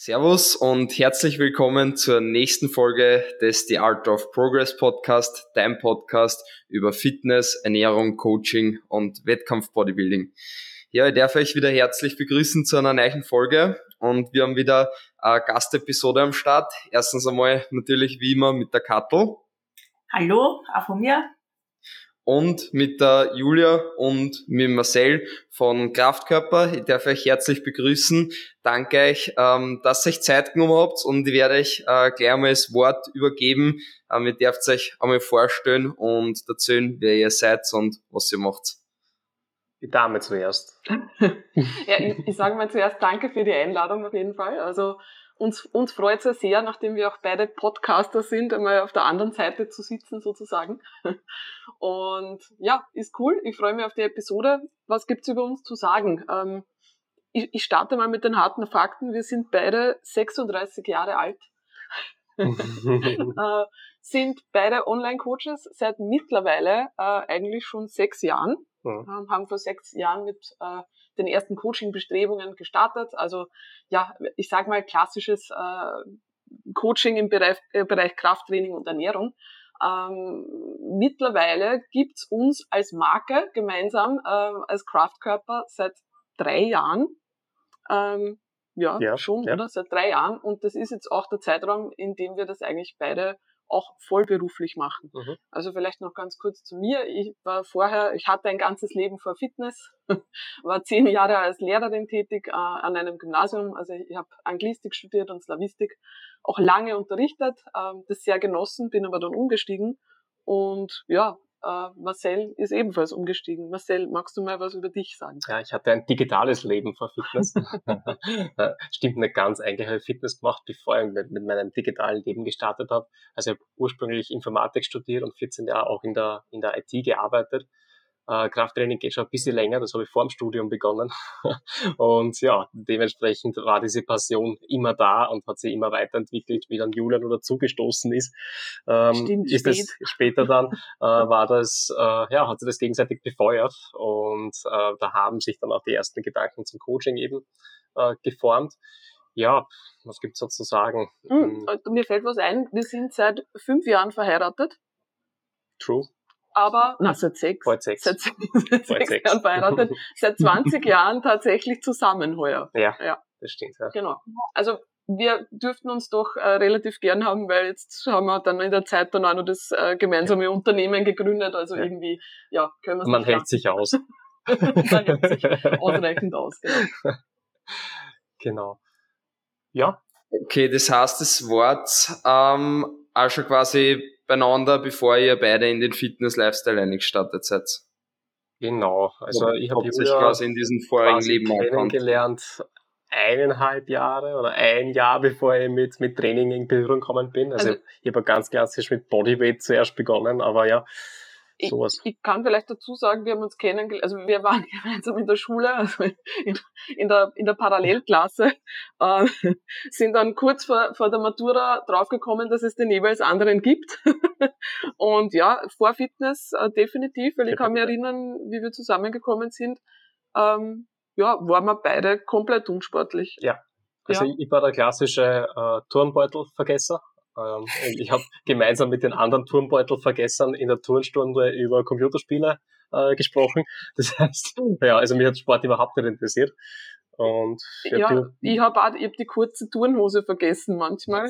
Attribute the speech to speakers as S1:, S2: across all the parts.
S1: Servus und herzlich willkommen zur nächsten Folge des The Art of Progress Podcast, dein Podcast über Fitness, Ernährung, Coaching und Wettkampf-Bodybuilding. Ja, ich darf euch wieder herzlich begrüßen zu einer neuen Folge und wir haben wieder eine Gastepisode am Start. Erstens einmal natürlich wie immer mit der Kattel.
S2: Hallo, auch von mir
S1: und mit der Julia und mit Marcel von Kraftkörper. Ich darf euch herzlich begrüßen. Danke euch, ähm, dass ihr euch Zeit genommen habt und ich werde euch äh, gleich einmal das Wort übergeben. Ähm, ihr dürft euch einmal vorstellen und erzählen, wer ihr seid und was ihr macht.
S3: Die Dame zuerst.
S4: ja, ich, ich sage mal zuerst danke für die Einladung auf jeden Fall. Also uns, uns freut es ja sehr, nachdem wir auch beide Podcaster sind, einmal auf der anderen Seite zu sitzen sozusagen. Und ja, ist cool. Ich freue mich auf die Episode. Was gibt's über uns zu sagen? Ähm, ich, ich starte mal mit den harten Fakten. Wir sind beide 36 Jahre alt. äh, sind beide Online-Coaches seit mittlerweile äh, eigentlich schon sechs Jahren. Mhm. haben vor sechs Jahren mit äh, den ersten Coaching-Bestrebungen gestartet. Also ja, ich sage mal klassisches äh, Coaching im Bereich, äh, Bereich Krafttraining und Ernährung. Ähm, mittlerweile gibt's uns als Marke gemeinsam äh, als Kraftkörper seit drei Jahren. Ähm, ja, ja, schon, ja. oder? Seit drei Jahren. Und das ist jetzt auch der Zeitraum, in dem wir das eigentlich beide auch vollberuflich machen. Mhm. Also vielleicht noch ganz kurz zu mir. Ich war vorher, ich hatte ein ganzes Leben vor Fitness, war zehn Jahre als Lehrerin tätig äh, an einem Gymnasium. Also ich habe Anglistik studiert und Slavistik, auch lange unterrichtet, äh, das sehr genossen, bin aber dann umgestiegen und ja, äh, Marcel ist ebenfalls umgestiegen. Marcel, magst du mal was über dich sagen?
S3: Ja, ich hatte ein digitales Leben vor Fitness. Stimmt nicht ganz. Eigentlich habe ich Fitness gemacht, bevor ich mit, mit meinem digitalen Leben gestartet habe. Also ich habe ursprünglich Informatik studiert und 14 Jahre auch in der, in der IT gearbeitet äh, Krafttraining geht schon ein bisschen länger, das habe ich vor dem Studium begonnen. und ja, dementsprechend war diese Passion immer da und hat sich immer weiterentwickelt, wie dann Julian oder zugestoßen ist. Ähm, Stimmt, ist spät. es später dann, äh, war das, äh, ja, hat sich das gegenseitig befeuert und äh, da haben sich dann auch die ersten Gedanken zum Coaching eben äh, geformt. Ja, was gibt's sozusagen?
S4: Hm, mir fällt was ein, wir sind seit fünf Jahren verheiratet.
S3: True
S4: aber na, seit sechs, seit, sechs, seit sechs Jahren verheiratet, seit 20 Jahren tatsächlich zusammen heuer.
S3: Ja, ja. das stimmt. Ja.
S4: Genau. Also wir dürften uns doch äh, relativ gern haben, weil jetzt haben wir dann in der Zeit dann auch noch das äh, gemeinsame ja. Unternehmen gegründet. Also ja. irgendwie, ja, können wir
S3: Man hält sich aus.
S4: Man hält sich ausreichend aus, genau.
S3: Genau. Ja.
S1: Okay, das heißt, das Wort ähm, auch schon quasi beieinander, bevor ihr beide in den Fitness-Lifestyle eingestartet seid.
S3: Genau, also ich habe
S1: sich quasi in diesem vorigen Leben
S3: kennengelernt, eineinhalb Jahre oder ein Jahr, bevor ich mit, mit Training in Berührung gekommen bin. Also, also ich habe ganz klassisch mit Bodyweight zuerst begonnen, aber ja,
S4: sowas. Ich, ich kann vielleicht dazu sagen, wir haben uns kennengelernt, also wir waren gemeinsam in der Schule, also in, in der, in der Parallelklasse, äh, sind dann kurz vor, vor der Matura draufgekommen, dass es den jeweils anderen gibt. Und ja, vor Fitness äh, definitiv, weil ich kann mich erinnern, wie wir zusammengekommen sind, ähm, ja, waren wir beide komplett unsportlich.
S3: Ja. Also ja. ich war der klassische äh, Turnbeutelvergesser. Ähm, ich habe gemeinsam mit den anderen Turnbeutelvergessern in der Turnstunde über Computerspiele äh, gesprochen. Das heißt, ja, also mich hat Sport überhaupt nicht interessiert. Und
S4: ja, ja ich habe auch, ich hab die kurze Turnhose vergessen manchmal.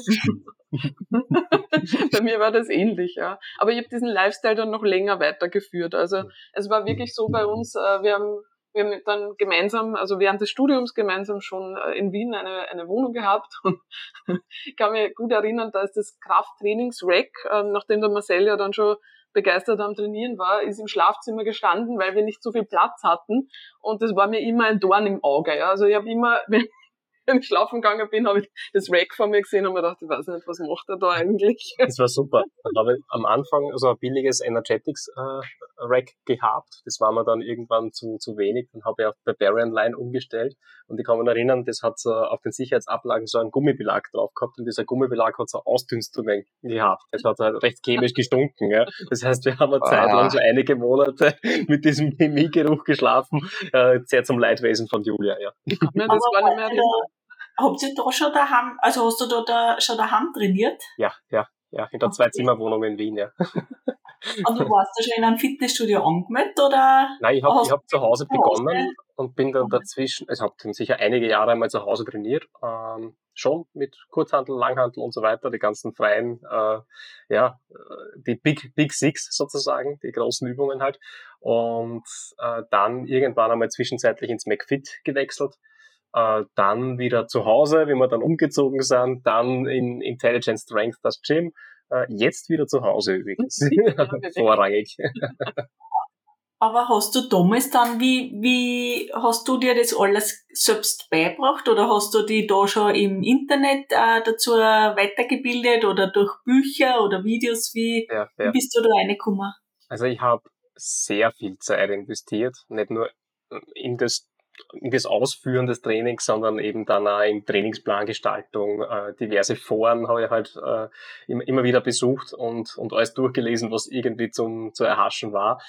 S4: Bei mir war das ähnlich, ja. Aber ich habe diesen Lifestyle dann noch länger weitergeführt. Also es war wirklich so bei uns, äh, wir haben wir haben dann gemeinsam, also während des Studiums gemeinsam schon äh, in Wien eine, eine Wohnung gehabt. Und ich kann mich gut erinnern, da ist das Krafttrainings-Rack, ähm, nachdem der Marcel ja dann schon begeistert am Trainieren war, ist im Schlafzimmer gestanden, weil wir nicht so viel Platz hatten. Und das war mir immer ein Dorn im Auge. Ja. Also ich habe immer, wenn, ich schlafen gegangen bin, habe ich das Rack vor mir gesehen und mir gedacht, ich weiß nicht, was macht er da eigentlich?
S3: Das war super. Ich am Anfang so ein billiges Energetics äh, Rack gehabt. Das war mir dann irgendwann zu, zu wenig. Dann habe ich auf Barbarian Line umgestellt. Und ich kann mich erinnern, das hat so auf den Sicherheitsablagen so einen Gummibelag drauf gehabt. Und dieser Gummibelag hat so Ausdünstungen gehabt. Das hat halt recht chemisch gestunken. Ja. Das heißt, wir haben eine Zeit lang so einige Monate mit diesem Chemiegeruch geschlafen. Äh, sehr zum Leidwesen von Julia, ja.
S4: Ich kann mir das gar nicht mehr erinnern.
S2: habt ihr da schon daheim, also hast du da, da schon daheim trainiert?
S3: Ja, ja, ja, in der okay. Zwei-Zimmer-Wohnung in Wien, ja.
S2: Und du warst da schon in einem Fitnessstudio angemeldet, oder?
S3: Nein, ich habe hab zu Hause begonnen und bin dann dazwischen, also habe dann sicher einige Jahre einmal zu Hause trainiert, ähm, schon mit Kurzhandel, Langhandel und so weiter, die ganzen freien, äh, ja, äh, die Big, Big Six sozusagen, die großen Übungen halt. Und äh, dann irgendwann einmal zwischenzeitlich ins McFit gewechselt. Äh, dann wieder zu Hause, wie wir dann umgezogen sind, dann in Intelligent Strength das Gym, äh, jetzt wieder zu Hause übrigens. Vorrangig.
S2: Aber hast du damals dann, wie, wie hast du dir das alles selbst beibracht oder hast du die da schon im Internet äh, dazu weitergebildet oder durch Bücher oder Videos? Wie, ja, ja. wie bist du da reingekommen?
S3: Also ich habe sehr viel Zeit investiert, nicht nur in das das Ausführen des Trainings, sondern eben dann auch in Trainingsplangestaltung. Äh, diverse Foren habe ich halt äh, immer, immer wieder besucht und, und alles durchgelesen, was irgendwie zum, zu erhaschen war.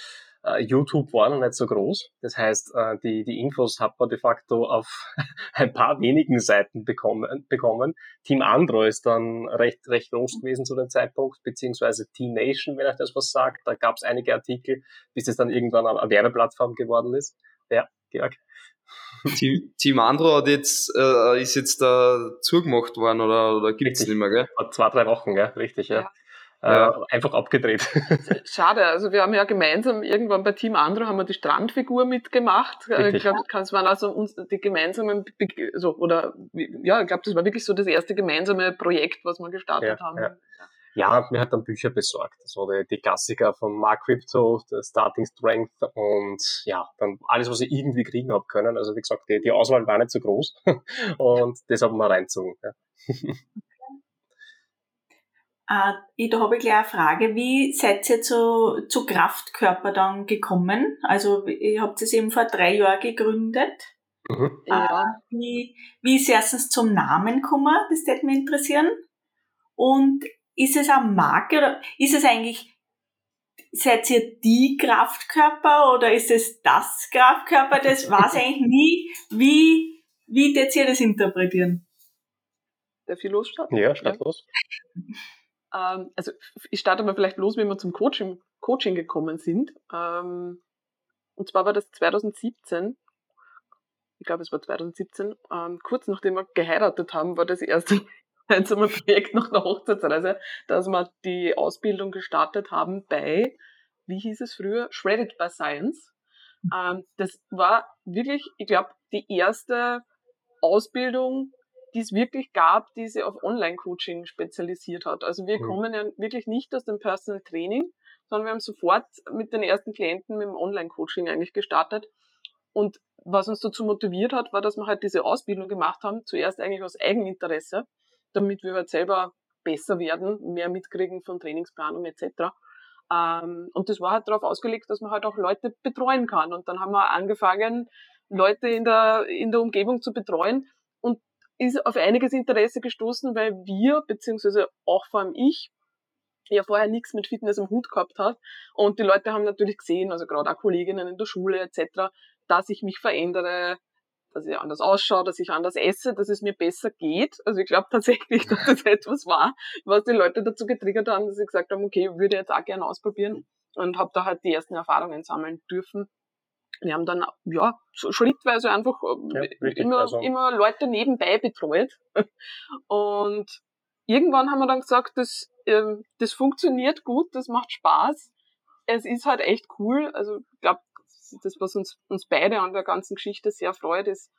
S3: Uh, YouTube war noch nicht so groß. Das heißt, uh, die, die Infos hat man de facto auf ein paar wenigen Seiten bekommen. bekommen. Team Andro ist dann recht, recht groß gewesen zu dem Zeitpunkt, beziehungsweise Team Nation, wenn euch das was sagt. Da gab es einige Artikel, bis es dann irgendwann eine Werbeplattform geworden ist. Ja, Georg.
S1: Team, Team Andro hat jetzt, äh, ist jetzt da zugemacht worden oder, oder gibt's
S3: Richtig.
S1: nicht mehr, gell?
S3: Vor zwei, drei Wochen, gell? Richtig, ja. ja. Ja. Äh, einfach abgedreht.
S4: Schade, also wir haben ja gemeinsam irgendwann bei Team Andro haben wir die Strandfigur mitgemacht. Äh, Richtig. Ich glaube, das waren also uns die gemeinsamen, so, oder ja, ich glaube, das war wirklich so das erste gemeinsame Projekt, was wir gestartet
S3: ja,
S4: haben.
S3: Ja. Mir hat dann Bücher besorgt. So die, die Klassiker von Mark Crypto, der Starting Strength und ja, dann alles, was ich irgendwie kriegen habe können. Also wie gesagt, die, die Auswahl war nicht so groß und das haben wir reinzogen. Ja.
S2: Äh, da habe ich gleich eine Frage. Wie seid ihr zu, zu Kraftkörper dann gekommen? Also, ihr habt es eben vor drei Jahren gegründet. Mhm. Äh, ja. wie, wie ist erstens zum Namen gekommen? Das würde mich interessieren. Und ist es eine Marke oder ist es eigentlich, seid ihr die Kraftkörper oder ist es das Kraftkörper? Das weiß ich eigentlich nie. Wie, wie würdet ihr das interpretieren?
S4: Der viel los starten?
S3: Ja, start ja. los.
S4: Ähm, also ich starte mal vielleicht los, wie wir zum Coaching, Coaching gekommen sind. Ähm, und zwar war das 2017. Ich glaube, es war 2017. Ähm, kurz nachdem wir geheiratet haben, war das erste gemeinsame Projekt nach der Hochzeitsreise, dass wir die Ausbildung gestartet haben bei, wie hieß es früher, Shredded by Science. Ähm, das war wirklich, ich glaube, die erste Ausbildung, die es wirklich gab, die sich auf Online-Coaching spezialisiert hat. Also wir mhm. kommen ja wirklich nicht aus dem Personal Training, sondern wir haben sofort mit den ersten Klienten mit dem Online-Coaching eigentlich gestartet. Und was uns dazu motiviert hat, war, dass wir halt diese Ausbildung gemacht haben, zuerst eigentlich aus Eigeninteresse, damit wir halt selber besser werden, mehr mitkriegen von Trainingsplanung etc. Ähm, und das war halt darauf ausgelegt, dass man halt auch Leute betreuen kann. Und dann haben wir angefangen, Leute in der, in der Umgebung zu betreuen und ist auf einiges Interesse gestoßen, weil wir, beziehungsweise auch vor allem ich, ja vorher nichts mit Fitness im Hut gehabt hat. Und die Leute haben natürlich gesehen, also gerade auch Kolleginnen in der Schule etc., dass ich mich verändere, dass ich anders ausschaue, dass ich anders esse, dass es mir besser geht. Also ich glaube tatsächlich, dass das etwas war, was die Leute dazu getriggert haben, dass sie gesagt haben, okay, würde jetzt auch gerne ausprobieren und habe da halt die ersten Erfahrungen sammeln dürfen. Wir haben dann ja schrittweise einfach ja, immer, also. immer Leute nebenbei betreut und irgendwann haben wir dann gesagt, das, äh, das funktioniert gut, das macht Spaß. Es ist halt echt cool. Also ich glaube, das, was uns, uns beide an der ganzen Geschichte sehr freut, ist,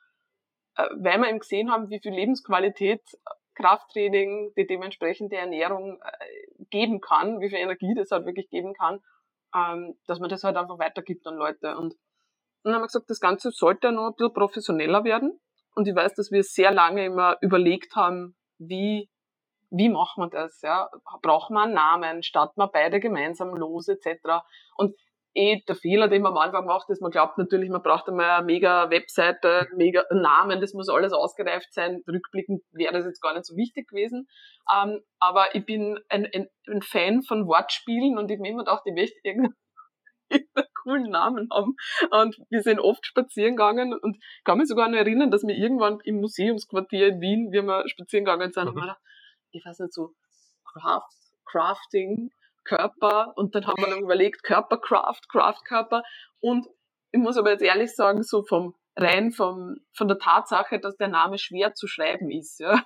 S4: äh, weil wir eben gesehen haben, wie viel Lebensqualität Krafttraining, die dementsprechende Ernährung äh, geben kann, wie viel Energie das halt wirklich geben kann, ähm, dass man das halt einfach weitergibt an Leute. Und dann haben wir gesagt, das Ganze sollte noch ein bisschen professioneller werden. Und ich weiß, dass wir sehr lange immer überlegt haben, wie, wie machen wir das? Ja? Brauchen wir einen Namen? Starten wir beide gemeinsam los, etc. Und eh der Fehler, den man am Anfang macht, ist, man glaubt natürlich, man braucht einmal eine mega Webseite, mega Namen, das muss alles ausgereift sein. Rückblickend wäre das jetzt gar nicht so wichtig gewesen. Ähm, aber ich bin ein, ein, ein, Fan von Wortspielen und ich habe mir immer gedacht, ich möchte irgendein einen coolen Namen haben. Und wir sind oft spazieren gegangen und kann mich sogar noch erinnern, dass wir irgendwann im Museumsquartier in Wien, wie wir spazieren gegangen sind, mhm. und ich weiß nicht, so Craft, Crafting, Körper und dann haben wir dann überlegt, Körpercraft, Craftkörper und ich muss aber jetzt ehrlich sagen, so vom rein vom, von der Tatsache, dass der Name schwer zu schreiben ist, ja.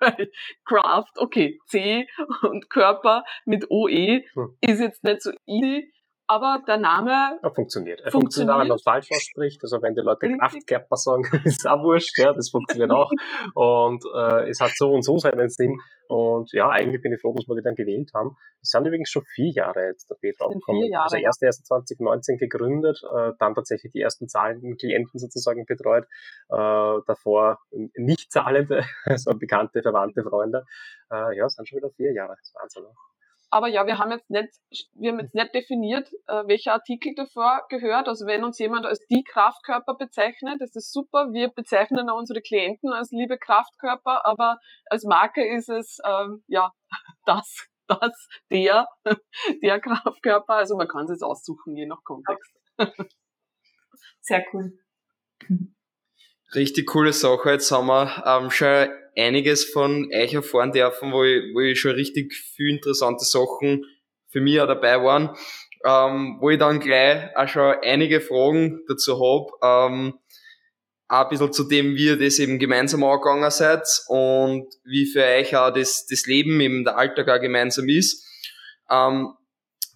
S4: Craft, okay, C und Körper mit OE hm. ist jetzt nicht so easy, aber der Name
S3: ja, funktioniert. Er funktioniert, wenn man falsch ausspricht. Also wenn die Leute Kraftkörper sagen, ist auch wurscht, ja, das funktioniert auch. Und äh, es hat so und so seinen Sinn. Und ja, eigentlich bin ich froh, dass wir die dann gewählt haben. Es sind übrigens schon vier Jahre jetzt der BV gekommen. Jahre, also erst erst 2019 gegründet, äh, dann tatsächlich die ersten zahlenden Klienten sozusagen betreut, äh, davor nicht zahlende, also bekannte, verwandte Freunde. Äh, ja, es sind schon wieder vier Jahre. Das ist Wahnsinn.
S4: Aber ja, wir haben jetzt nicht, wir haben jetzt nicht definiert, äh, welcher Artikel davor gehört. Also wenn uns jemand als die Kraftkörper bezeichnet, das ist super. Wir bezeichnen auch unsere Klienten als liebe Kraftkörper, aber als Marke ist es ähm, ja das, das, der, der Kraftkörper. Also man kann es jetzt aussuchen, je nach Kontext.
S2: Sehr cool.
S1: Richtig coole Sache. Jetzt haben wir ähm, schon einiges von euch erfahren dürfen, wo ich, wo ich schon richtig viel interessante Sachen für mich auch dabei waren, ähm, wo ich dann gleich auch schon einige Fragen dazu habe, ähm, auch ein bisschen zu dem, wie ihr das eben gemeinsam angegangen seid und wie für euch auch das, das Leben eben der Alltag auch gemeinsam ist. Ähm,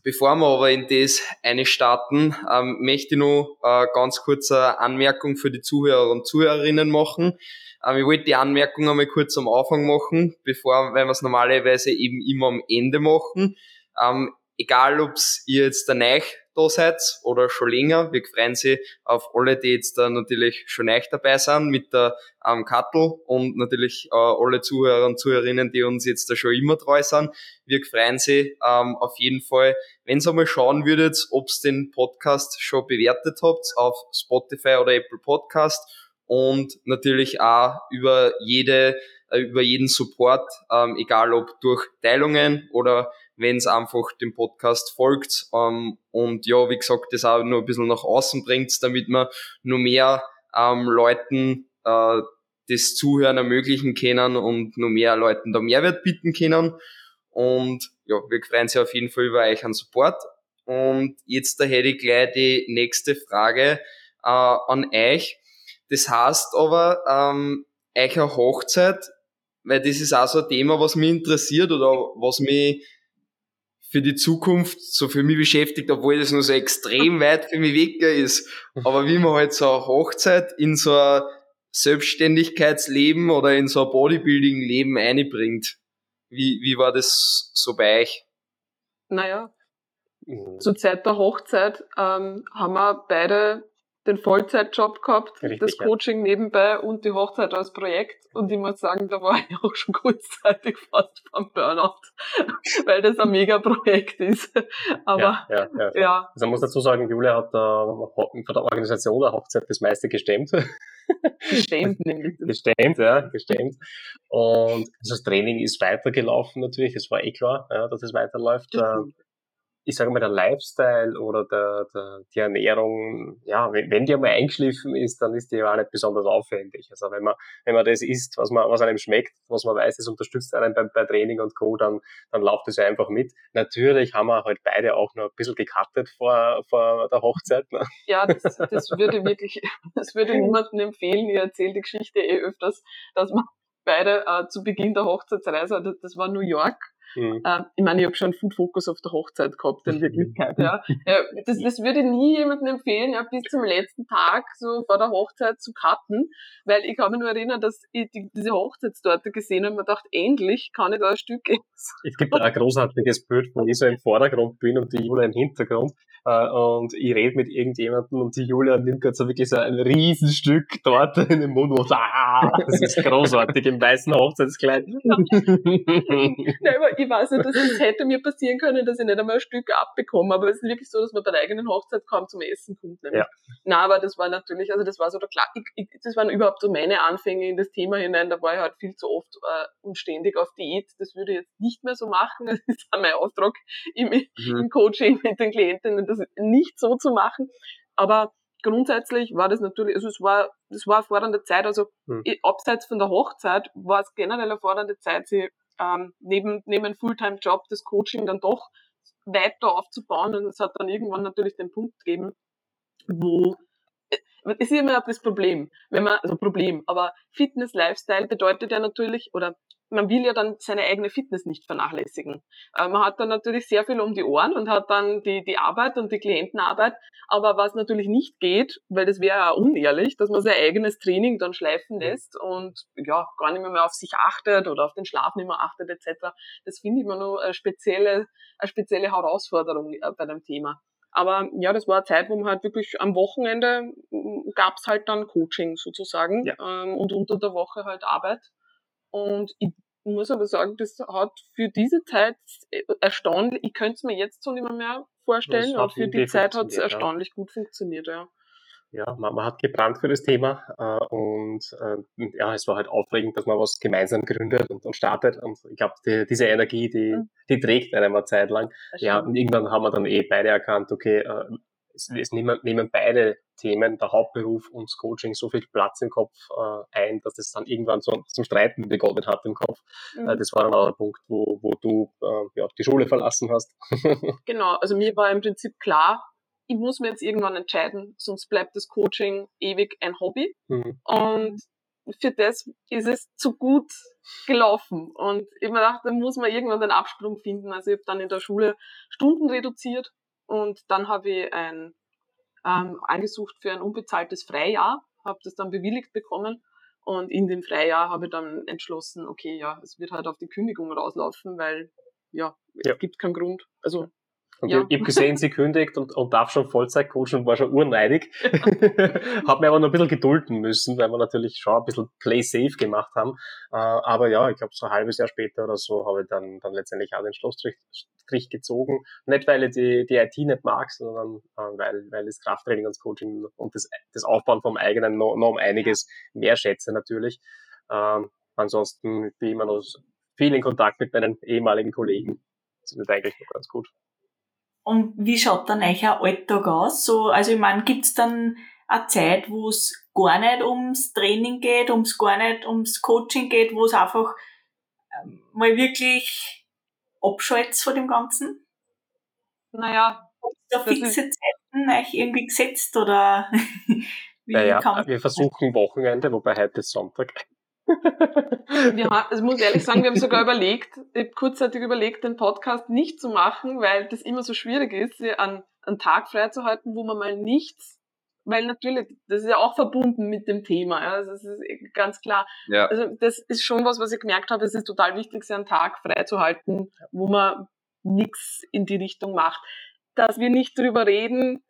S1: bevor wir aber in das eine starten, ähm, möchte ich noch äh, ganz kurz eine Anmerkung für die Zuhörer und Zuhörerinnen machen. Ähm, ich wollte die Anmerkung einmal kurz am Anfang machen, bevor, weil wir es normalerweise eben immer am Ende machen. Ähm, egal, ob ihr jetzt der Neich da seid oder schon länger, wir freuen sich auf alle, die jetzt da natürlich schon Neich dabei sind mit der ähm, Kattel und natürlich äh, alle Zuhörer und Zuhörerinnen, die uns jetzt da schon immer treu sind. Wir freuen sich ähm, auf jeden Fall, wenn ihr einmal schauen würdet, ob ihr den Podcast schon bewertet habt auf Spotify oder Apple Podcast und natürlich auch über jede äh, über jeden Support, ähm, egal ob durch Teilungen oder wenn es einfach dem Podcast folgt ähm, und ja, wie gesagt, das auch nur ein bisschen nach außen bringt, damit man nur mehr ähm, Leuten äh, das Zuhören ermöglichen können und nur mehr Leuten da Mehrwert bieten können. Und ja, wir freuen uns auf jeden Fall über euch an Support. Und jetzt da hätte ich gleich die nächste Frage äh, an euch. Das heißt aber, ähm, eine Hochzeit, weil das ist auch so ein Thema, was mich interessiert oder was mich für die Zukunft so für mich beschäftigt, obwohl das nur so extrem weit für mich weg ist. Aber wie man halt so eine Hochzeit in so ein Selbstständigkeitsleben oder in so ein Bodybuilding-Leben einbringt. Wie, wie war das so bei euch?
S4: Naja, mhm. zur Zeit der Hochzeit ähm, haben wir beide den Vollzeitjob gehabt, Richtig, das Coaching ja. nebenbei und die Hochzeit als Projekt. Und ich muss sagen, da war ich auch schon kurzzeitig fast beim Burnout, weil das ein Mega-Projekt ist. Aber ja, ja, ja.
S3: Also man muss dazu sagen, Julia hat da von der Organisation der Hochzeit das meiste gestemmt.
S4: Gestemmt nämlich.
S3: Gestemmt, ja, gestemmt. Und also das Training ist weitergelaufen natürlich, es war eh klar, ja, dass es weiterläuft. Das ich sage mal, der Lifestyle oder der, der, die Ernährung, ja, wenn, die einmal eingeschliffen ist, dann ist die ja auch nicht besonders aufwendig. Also wenn man, wenn man das isst, was man, was einem schmeckt, was man weiß, das unterstützt einen bei, bei Training und Co., dann, dann läuft es einfach mit. Natürlich haben wir halt beide auch noch ein bisschen gecuttet vor, vor der Hochzeit. Ne?
S4: Ja, das, das würde wirklich, das würde niemandem empfehlen. Ich erzähle die Geschichte eh öfters, dass man beide äh, zu Beginn der Hochzeitsreise, das, das war New York, Mhm. Äh, ich meine, ich habe schon Food Focus auf der Hochzeit gehabt, in Wirklichkeit. ja. das, das würde nie jemandem empfehlen, ja, bis zum letzten Tag so vor der Hochzeit zu cutten, weil ich kann mich nur erinnern, dass ich die, diese Hochzeitstorte gesehen habe und mir gedacht, endlich kann ich da ein Stück essen.
S3: Es gibt ein großartiges Bild, wo ich so im Vordergrund bin und die Julia im Hintergrund äh, und ich rede mit irgendjemandem und die Julia nimmt gerade so wirklich so ein Riesenstück Torte in den Mund und ah, das ist großartig im weißen Hochzeitskleid.
S4: ja, aber ich weiß nicht, dass es das hätte mir passieren können, dass ich nicht einmal ein Stück abbekomme, aber es ist wirklich so, dass man bei der eigenen Hochzeit kaum zum Essen kommt. Nämlich. Ja. Na, aber das war natürlich, also das war so der klar, ich, ich, das waren überhaupt so meine Anfänge in das Thema hinein, da war ich halt viel zu oft äh, und ständig auf Diät. Das würde ich jetzt nicht mehr so machen, das ist auch mein Auftrag im, mhm. im Coaching mit den Klientinnen, das nicht so zu machen, aber grundsätzlich war das natürlich, also es war, das war eine fordernde Zeit, also mhm. abseits von der Hochzeit war es generell eine fordernde Zeit, sie ähm, neben, neben einem Fulltime-Job das Coaching dann doch weiter aufzubauen. Und es hat dann irgendwann natürlich den Punkt gegeben, wo es ist immer das Problem, wenn man, also Problem, aber Fitness, Lifestyle bedeutet ja natürlich, oder man will ja dann seine eigene Fitness nicht vernachlässigen. Äh, man hat dann natürlich sehr viel um die Ohren und hat dann die, die Arbeit und die Klientenarbeit. Aber was natürlich nicht geht, weil das wäre ja unehrlich, dass man sein eigenes Training dann schleifen mhm. lässt und ja, gar nicht mehr, auf sich achtet oder auf den Schlaf nicht mehr achtet etc. Das finde ich immer nur eine spezielle, eine spezielle Herausforderung äh, bei dem Thema. Aber ja, das war eine Zeit, wo man halt wirklich am Wochenende gab's halt dann Coaching sozusagen ja. ähm, und unter der Woche halt Arbeit. Und ich muss aber sagen, das hat für diese Zeit erstaunlich, ich könnte es mir jetzt so nicht mehr, mehr vorstellen, aber für die Zeit hat es erstaunlich ja. gut funktioniert, ja.
S3: Ja, man, man, hat gebrannt für das Thema äh, und äh, ja, es war halt aufregend, dass man was gemeinsam gründet und, und startet. Und ich glaube, die, diese Energie, die, mhm. die trägt einem eine Zeit lang. Ja, und irgendwann haben wir dann eh beide erkannt, okay, äh, es, es nehmen, nehmen beide Themen, der Hauptberuf und das Coaching, so viel Platz im Kopf äh, ein, dass es dann irgendwann so, zum Streiten begonnen hat im Kopf. Mhm. Äh, das war dann auch der Punkt, wo, wo du äh, ja, die Schule verlassen hast.
S4: genau, also mir war im Prinzip klar, ich muss mir jetzt irgendwann entscheiden, sonst bleibt das Coaching ewig ein Hobby. Mhm. Und für das ist es zu gut gelaufen. Und ich mir gedacht, da muss man irgendwann den Absprung finden. Also ich habe dann in der Schule Stunden reduziert und dann habe ich ein ähm, angesucht für ein unbezahltes Freijahr, habe das dann bewilligt bekommen und in dem Freijahr habe ich dann entschlossen, okay, ja, es wird halt auf die Kündigung rauslaufen, weil ja, ja. es gibt keinen Grund. Also
S3: und ja. ich, ich habe gesehen, sie kündigt und, und darf schon Vollzeit coachen und war schon urneidig. Hab mir aber noch ein bisschen gedulden müssen, weil wir natürlich schon ein bisschen Play Safe gemacht haben. Äh, aber ja, ich glaube, so ein halbes Jahr später oder so habe ich dann, dann letztendlich auch den Schlussstrich gezogen. Nicht, weil ich die, die IT nicht mag, sondern äh, weil, weil das Krafttraining und das Coaching und das, das Aufbauen vom eigenen noch, noch um einiges mehr schätze natürlich. Ähm, ansonsten bin ich immer noch viel in Kontakt mit meinen ehemaligen Kollegen. Das ist eigentlich noch ganz gut.
S2: Und wie schaut dann euer Alltag aus? So, also ich meine, gibt's dann eine Zeit, wo es gar nicht ums Training geht, ums gar nicht ums Coaching geht, wo es einfach ähm, mal wirklich abschaltet von dem Ganzen?
S4: Naja.
S2: Habt ihr da fixe Zeiten euch irgendwie gesetzt oder
S3: wie naja, kann man wir versuchen Wochenende, wobei heute ist Sonntag.
S4: wir haben, also muss ehrlich sagen, wir haben sogar überlegt, ich habe kurzzeitig überlegt, den Podcast nicht zu machen, weil das immer so schwierig ist, einen, einen Tag freizuhalten, wo man mal nichts weil natürlich, das ist ja auch verbunden mit dem Thema, ja, das ist ganz klar. Ja. Also das ist schon was, was ich gemerkt habe, es ist total wichtig, sich einen Tag freizuhalten, wo man nichts in die Richtung macht. Dass wir nicht drüber reden,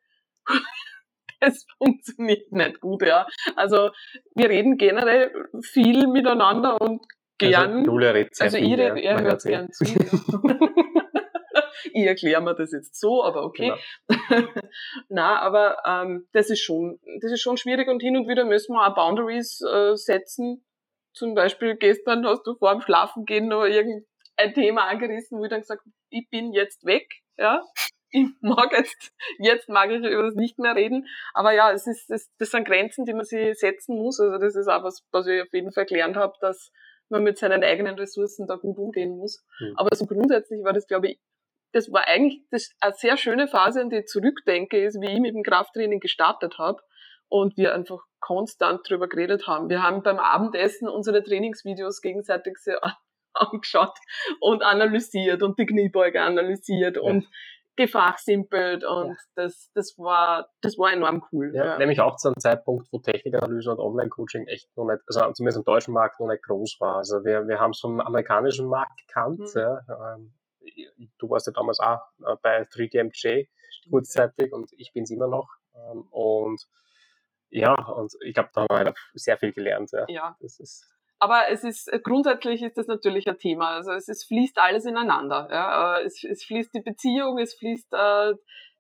S4: es funktioniert nicht gut, ja. Also wir reden generell viel miteinander und also gern. Also, Julia redet sehr also viel, ihr, ja. hört gern zu. ich erkläre mir das jetzt so, aber okay. Genau. Na, aber ähm, das ist schon, das ist schon schwierig und hin und wieder müssen wir auch Boundaries äh, setzen. Zum Beispiel gestern hast du vor dem Schlafengehen noch irgendein Thema angerissen, wo ich dann gesagt ich bin jetzt weg, ja ich mag jetzt, jetzt mag ich über das nicht mehr reden. Aber ja, es ist, das, das sind Grenzen, die man sich setzen muss. Also das ist auch was, was ich auf jeden Fall gelernt habe, dass man mit seinen eigenen Ressourcen da gut umgehen muss. Mhm. Aber so grundsätzlich war das, glaube ich, das war eigentlich das, eine sehr schöne Phase, an die ich zurückdenke, ist, wie ich mit dem Krafttraining gestartet habe und wir einfach konstant drüber geredet haben. Wir haben beim Abendessen unsere Trainingsvideos gegenseitig sehr angeschaut und analysiert und die Kniebeuge analysiert ja. und gefachsimpelt und ja. das, das war, das war enorm cool.
S3: Ja, ja. Nämlich auch zu einem Zeitpunkt, wo Technikanalyse und Online-Coaching echt noch nicht, also zumindest im deutschen Markt noch nicht groß war. Also wir, wir haben es vom amerikanischen Markt gekannt. Mhm. Ja, ähm, du warst ja damals auch äh, bei 3DMJ kurzzeitig und ich bin es immer noch. Ähm, und ja, und ich glaube, da haben wir halt sehr viel gelernt. Ja.
S4: ja. Das ist aber es ist grundsätzlich ist das natürlich ein Thema. Also es, es fließt alles ineinander. Ja? Äh, es, es fließt die Beziehung, es fließt äh,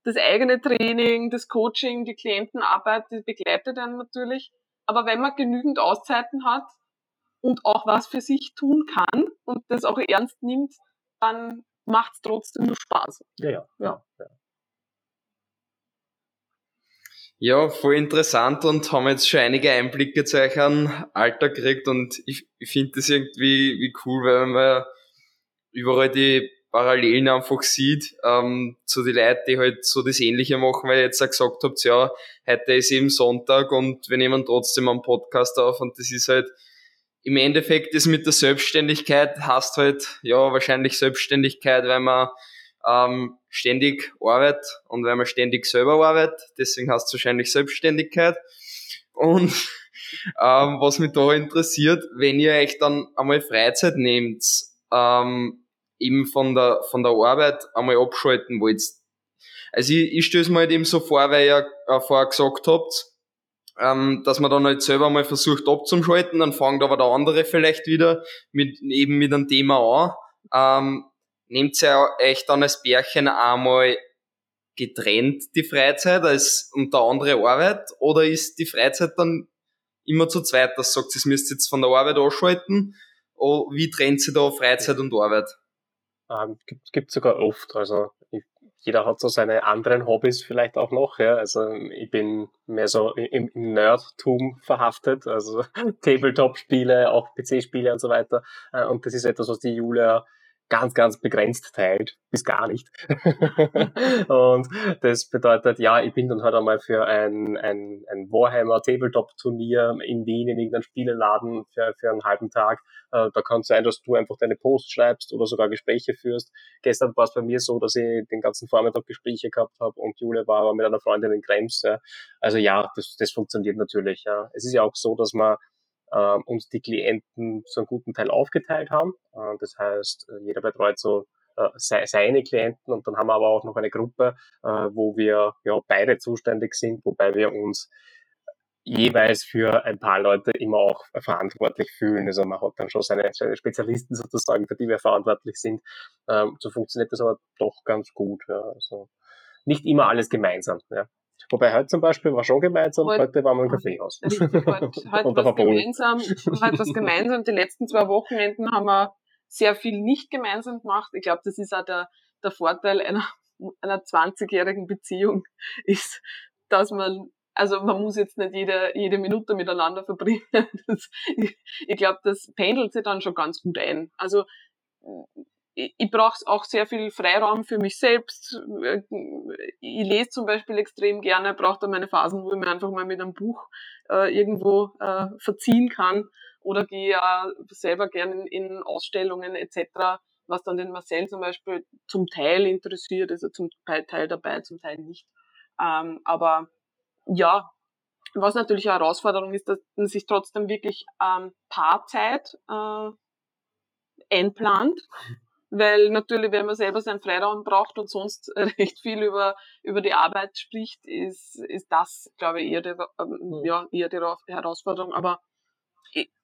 S4: das eigene Training, das Coaching, die Klientenarbeit, die begleitet dann natürlich. Aber wenn man genügend Auszeiten hat und auch was für sich tun kann und das auch ernst nimmt, dann macht es trotzdem nur Spaß.
S3: Ja, ja. ja. ja.
S1: Ja, voll interessant und haben jetzt schon einige Einblicke zu euch an Alter gekriegt und ich, ich finde das irgendwie wie cool, weil man überall die Parallelen einfach sieht ähm, zu den Leuten, die halt so das Ähnliche machen, weil ihr jetzt auch gesagt habt, ja, heute ist eben Sonntag und wir nehmen trotzdem einen Podcast auf und das ist halt im Endeffekt das mit der Selbstständigkeit hast halt ja wahrscheinlich Selbstständigkeit, weil man ähm, ständig arbeitet und weil man ständig selber arbeitet, deswegen hast du wahrscheinlich Selbstständigkeit. Und ähm, was mich da interessiert, wenn ihr euch dann einmal Freizeit nehmt, ähm, eben von der, von der Arbeit einmal abschalten wollt. Also ich, ich stelle es mir halt eben so vor, weil ihr äh, vorher gesagt habt, ähm, dass man dann halt selber mal versucht abzuschalten, dann fängt aber der andere vielleicht wieder mit, eben mit einem Thema an. Ähm, nehmt ihr euch dann als Bärchen einmal getrennt die Freizeit als und der andere Arbeit oder ist die Freizeit dann immer zu zweit, dass sagt, ihr müsst jetzt von der Arbeit ausschalten? Oder wie trennt sie da Freizeit und Arbeit?
S3: Ähm, gibt, gibt sogar oft. Also ich, jeder hat so seine anderen Hobbys vielleicht auch noch. Ja. Also ich bin mehr so im, im Nerdtum verhaftet, also Tabletop-Spiele, auch PC-Spiele und so weiter. Äh, und das ist etwas, was die Julia ganz, ganz begrenzt teilt, bis gar nicht. und das bedeutet, ja, ich bin dann halt einmal für ein, ein, ein Warhammer Tabletop Turnier in Wien in irgendeinem Spieleladen für, für einen halben Tag. Äh, da kann es sein, dass du einfach deine Posts schreibst oder sogar Gespräche führst. Gestern war es bei mir so, dass ich den ganzen Vormittag Gespräche gehabt habe und Jule war aber mit einer Freundin in Krems. Ja. Also ja, das, das funktioniert natürlich. Ja. Es ist ja auch so, dass man äh, uns die Klienten zu einem guten Teil aufgeteilt haben. Äh, das heißt, äh, jeder betreut so äh, seine Klienten und dann haben wir aber auch noch eine Gruppe, äh, wo wir ja beide zuständig sind, wobei wir uns jeweils für ein paar Leute immer auch verantwortlich fühlen. Also man hat dann schon seine, seine Spezialisten sozusagen, für die wir verantwortlich sind. Ähm, so funktioniert das aber doch ganz gut. Ja. Also nicht immer alles gemeinsam. Ja. Wobei heute zum Beispiel war schon gemeinsam, heute, heute waren wir im Kaffeehaus.
S4: Richtig, heute, heute was gemeinsam, heute was gemeinsam. Die letzten zwei Wochenenden haben wir sehr viel nicht gemeinsam gemacht. Ich glaube, das ist auch der, der Vorteil einer, einer 20-jährigen Beziehung, ist, dass man also man muss jetzt nicht jede, jede Minute miteinander verbringen. Das, ich ich glaube, das pendelt sich dann schon ganz gut ein. Also ich, brauche auch sehr viel Freiraum für mich selbst. Ich lese zum Beispiel extrem gerne, brauche da meine Phasen, wo ich mir einfach mal mit einem Buch äh, irgendwo äh, verziehen kann oder gehe ja selber gerne in, Ausstellungen etc., was dann den Marcel zum Beispiel zum Teil interessiert, also zum Teil dabei, zum Teil nicht. Ähm, aber ja, was natürlich eine Herausforderung ist, dass man sich trotzdem wirklich ähm, Paarzeit äh, einplant weil natürlich, wenn man selber seinen Freiraum braucht und sonst recht viel über, über die Arbeit spricht, ist, ist das, glaube ich, eher die, ähm, hm. ja, eher die Herausforderung. Aber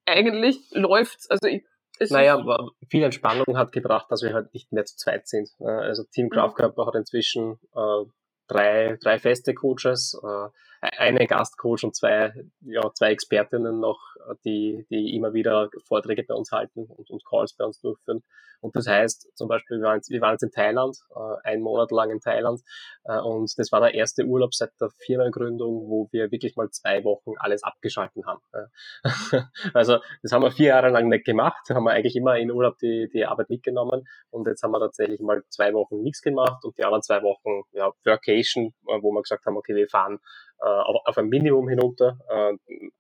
S4: eigentlich läuft's. Also ich,
S3: es naja, viel Entspannung hat gebracht, dass wir halt nicht mehr zu zweit sind. Also Team Kraftkörper mhm. hat inzwischen äh, drei, drei feste Coaches, äh, eine Gastcoach und zwei, ja, zwei Expertinnen noch, die, die immer wieder Vorträge bei uns halten und, und Calls bei uns durchführen. Und das heißt, zum Beispiel, wir waren jetzt, wir waren jetzt in Thailand, äh, einen Monat lang in Thailand, äh, und das war der erste Urlaub seit der Firmengründung, wo wir wirklich mal zwei Wochen alles abgeschalten haben. Äh. also, das haben wir vier Jahre lang nicht gemacht, haben wir eigentlich immer in Urlaub die, die Arbeit mitgenommen, und jetzt haben wir tatsächlich mal zwei Wochen nichts gemacht und die anderen zwei Wochen, ja, Workation, äh, wo wir gesagt haben, okay, wir fahren äh, auf ein Minimum hinunter. Äh,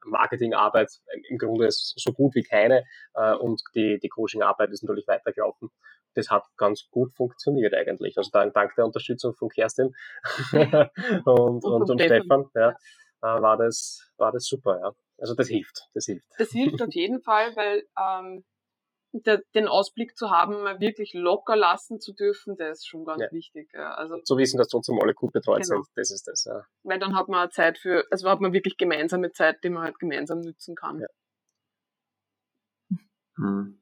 S3: Marketingarbeit im Grunde ist so gut wie keine äh, und die, die Coachingarbeit ist natürlich weitergelaufen. Das hat ganz gut funktioniert eigentlich. Also dank, dank der Unterstützung von Kerstin und, und, und, und Stefan ja, äh, war, das, war das super. Ja. Also das hilft, das hilft.
S4: Das hilft auf jeden Fall, weil ähm, den Ausblick zu haben, mal wirklich locker lassen zu dürfen, der ist schon ganz ja. wichtig. Ja. Also,
S3: zu wissen, dass trotzdem alle gut betreut genau. sind, das ist das. Ja.
S4: Weil dann hat man Zeit für, also hat man wirklich gemeinsame Zeit, die man halt gemeinsam nützen kann. Ja.
S2: Hm.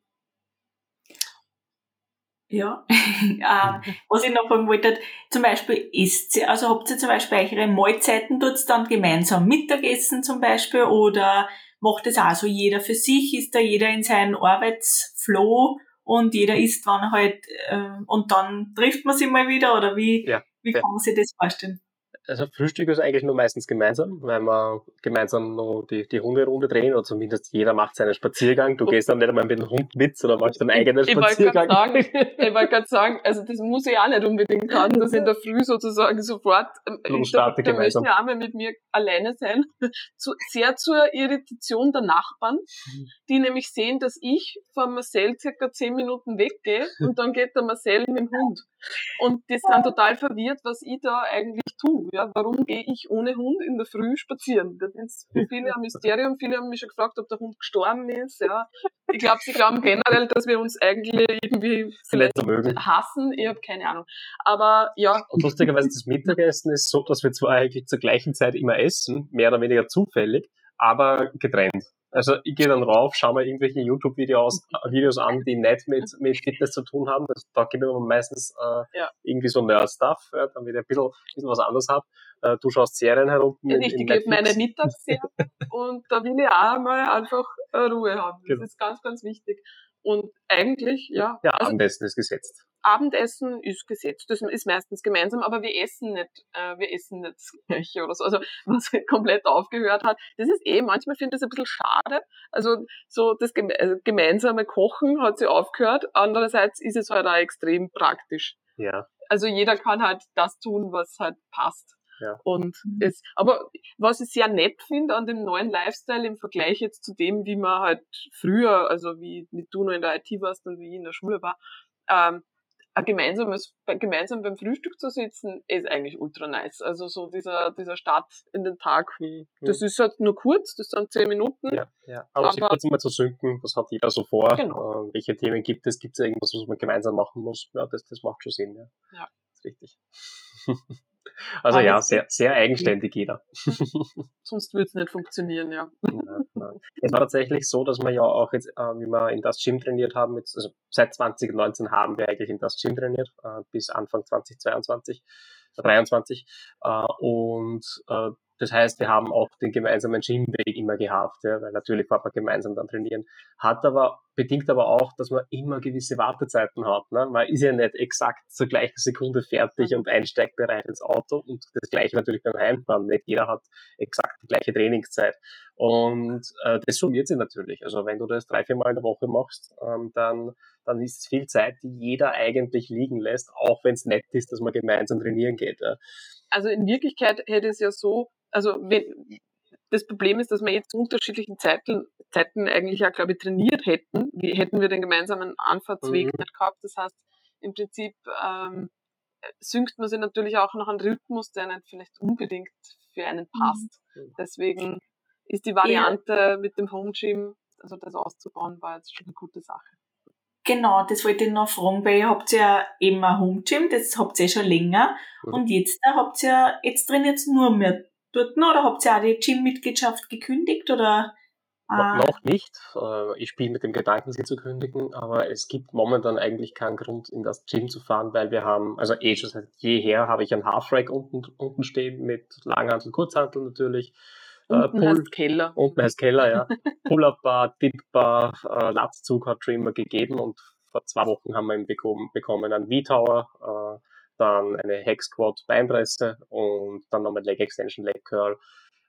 S2: Ja, ähm, was ich noch fragen wollte, zum Beispiel isst ihr, also habt ihr zum Beispiel eure Mahlzeiten dort dann gemeinsam Mittagessen zum Beispiel oder macht es auch so jeder für sich, ist da jeder in seinem Arbeitsflow und jeder isst wann halt äh, und dann trifft man sich mal wieder oder wie, ja, wie kann man sich das vorstellen?
S3: Also Frühstück ist eigentlich nur meistens gemeinsam, weil wir gemeinsam noch die, die Hunderunde drehen oder zumindest jeder macht seinen Spaziergang. Du gehst dann nicht einmal mit dem Hund mit, sondern machst deinen eigenen Spaziergang.
S4: Ich wollte gerade sagen, also das muss ich auch nicht unbedingt haben, dass ich in der Früh sozusagen sofort, ähm, da, da möchte ich auch mal mit mir alleine sein. Zu, sehr zur Irritation der Nachbarn, die nämlich sehen, dass ich von Marcel circa zehn Minuten weggehe und dann geht der Marcel mit dem Hund. Und die sind total verwirrt, was ich da eigentlich tue. Ja, warum gehe ich ohne Hund in der Früh spazieren? Das ist für viele ein Mysterium. Viele haben mich schon gefragt, ob der Hund gestorben ist. Ja. Ich glaube, sie glauben generell, dass wir uns eigentlich irgendwie vielleicht hassen. Ich habe keine Ahnung. Aber ja.
S3: Und lustigerweise, das Mittagessen ist so, dass wir zwar eigentlich zur gleichen Zeit immer essen, mehr oder weniger zufällig, aber getrennt. Also ich gehe dann rauf, schaue mir irgendwelche YouTube-Videos Videos an, die nicht mit, mit Fitness zu tun haben. Das, da gebe ich mir meistens äh, ja. irgendwie so Nerd-Stuff, ja, damit ich ein bisschen, ein bisschen was anderes habe. Äh, du schaust Serien herum.
S4: Ja, ich gebe meine Mittagsserie und da will ich auch mal einfach Ruhe haben. Das genau. ist ganz, ganz wichtig. Und eigentlich, ja.
S3: Ja, also, Abendessen ist gesetzt.
S4: Abendessen ist gesetzt. Das ist meistens gemeinsam, aber wir essen nicht, äh, wir essen nicht das Gleiche oder so. Also, was komplett aufgehört hat. Das ist eh, manchmal finde ich das ein bisschen schade. Also, so das äh, gemeinsame Kochen hat sie aufgehört. Andererseits ist es halt auch extrem praktisch.
S3: Ja.
S4: Also, jeder kann halt das tun, was halt passt. Ja. Und mhm. es, aber was ich sehr nett finde an dem neuen Lifestyle im Vergleich jetzt zu dem, wie man halt früher, also wie, wie du noch in der IT warst und wie ich in der Schule war, ähm, gemeinsames, gemeinsam beim Frühstück zu sitzen, ist eigentlich ultra nice. Also so dieser, dieser Start in den Tag. Mhm. Das ist halt nur kurz, das sind zehn Minuten.
S3: Ja, ja. Aber, aber sich kurz mal zu sinken, was hat jeder so vor, genau. äh, welche Themen gibt es, gibt es irgendwas, was man gemeinsam machen muss. Ja, das, das macht schon Sinn, ja. Ja. Das ist richtig. Also Aber ja, sehr, sehr eigenständig jeder.
S4: Sonst würde es nicht funktionieren, ja.
S3: Es war tatsächlich so, dass wir ja auch jetzt, äh, wie wir in das Gym trainiert haben, jetzt, also seit 2019 haben wir eigentlich in das Gym trainiert, äh, bis Anfang 2022, 2023. Äh, und äh, das heißt, wir haben auch den gemeinsamen Gymweg immer gehabt, ja, weil natürlich war man gemeinsam dann trainieren. Hat aber, bedingt aber auch, dass man immer gewisse Wartezeiten hat. Ne? Man ist ja nicht exakt zur gleichen Sekunde fertig und einsteigt bereit ins Auto und das gleiche natürlich beim Heimfahren. Nicht jeder hat exakt die gleiche Trainingszeit. Und äh, das summiert sich natürlich. Also wenn du das drei, vier Mal in der Woche machst, ähm, dann, dann ist es viel Zeit, die jeder eigentlich liegen lässt, auch wenn es nett ist, dass man gemeinsam trainieren geht. Ja.
S4: Also in Wirklichkeit hätte es ja so also wenn, das Problem ist, dass wir jetzt zu unterschiedlichen Zeiten, Zeiten eigentlich ja, glaube ich, trainiert hätten. Wie hätten wir den gemeinsamen Anfahrtsweg mhm. nicht gehabt. Das heißt, im Prinzip ähm, synkt man sich natürlich auch noch einen Rhythmus, der nicht vielleicht unbedingt für einen mhm. passt. Mhm. Deswegen ist die Variante ja. mit dem Home Gym, also das auszubauen, war jetzt schon eine gute Sache.
S2: Genau, das wollte ich noch fragen, weil ihr habt ja eben ein Home Gym, das habt ihr schon länger. Mhm. Und jetzt habt ihr, jetzt trainiert nur mehr dort noch, oder habt ihr auch die Gym-Mitgliedschaft gekündigt oder?
S3: Äh? Noch nicht. Äh, ich spiele mit dem Gedanken, sie zu kündigen, aber es gibt momentan eigentlich keinen Grund, in das Gym zu fahren, weil wir haben, also eh schon seit jeher habe ich einen Half-Rack unten, unten stehen mit Langhantel, Kurzhantel natürlich.
S4: Äh, unten äh, heißt Keller.
S3: Unten heißt Keller, ja. Pull-Up-Bar, Dip-Bar, äh, Latzug hat schon immer gegeben und vor zwei Wochen haben wir ihn bekommen, bekommen einen V-Tower, äh, dann eine Hex Squat Beinpresse und dann nochmal Leg Extension, Leg Curl.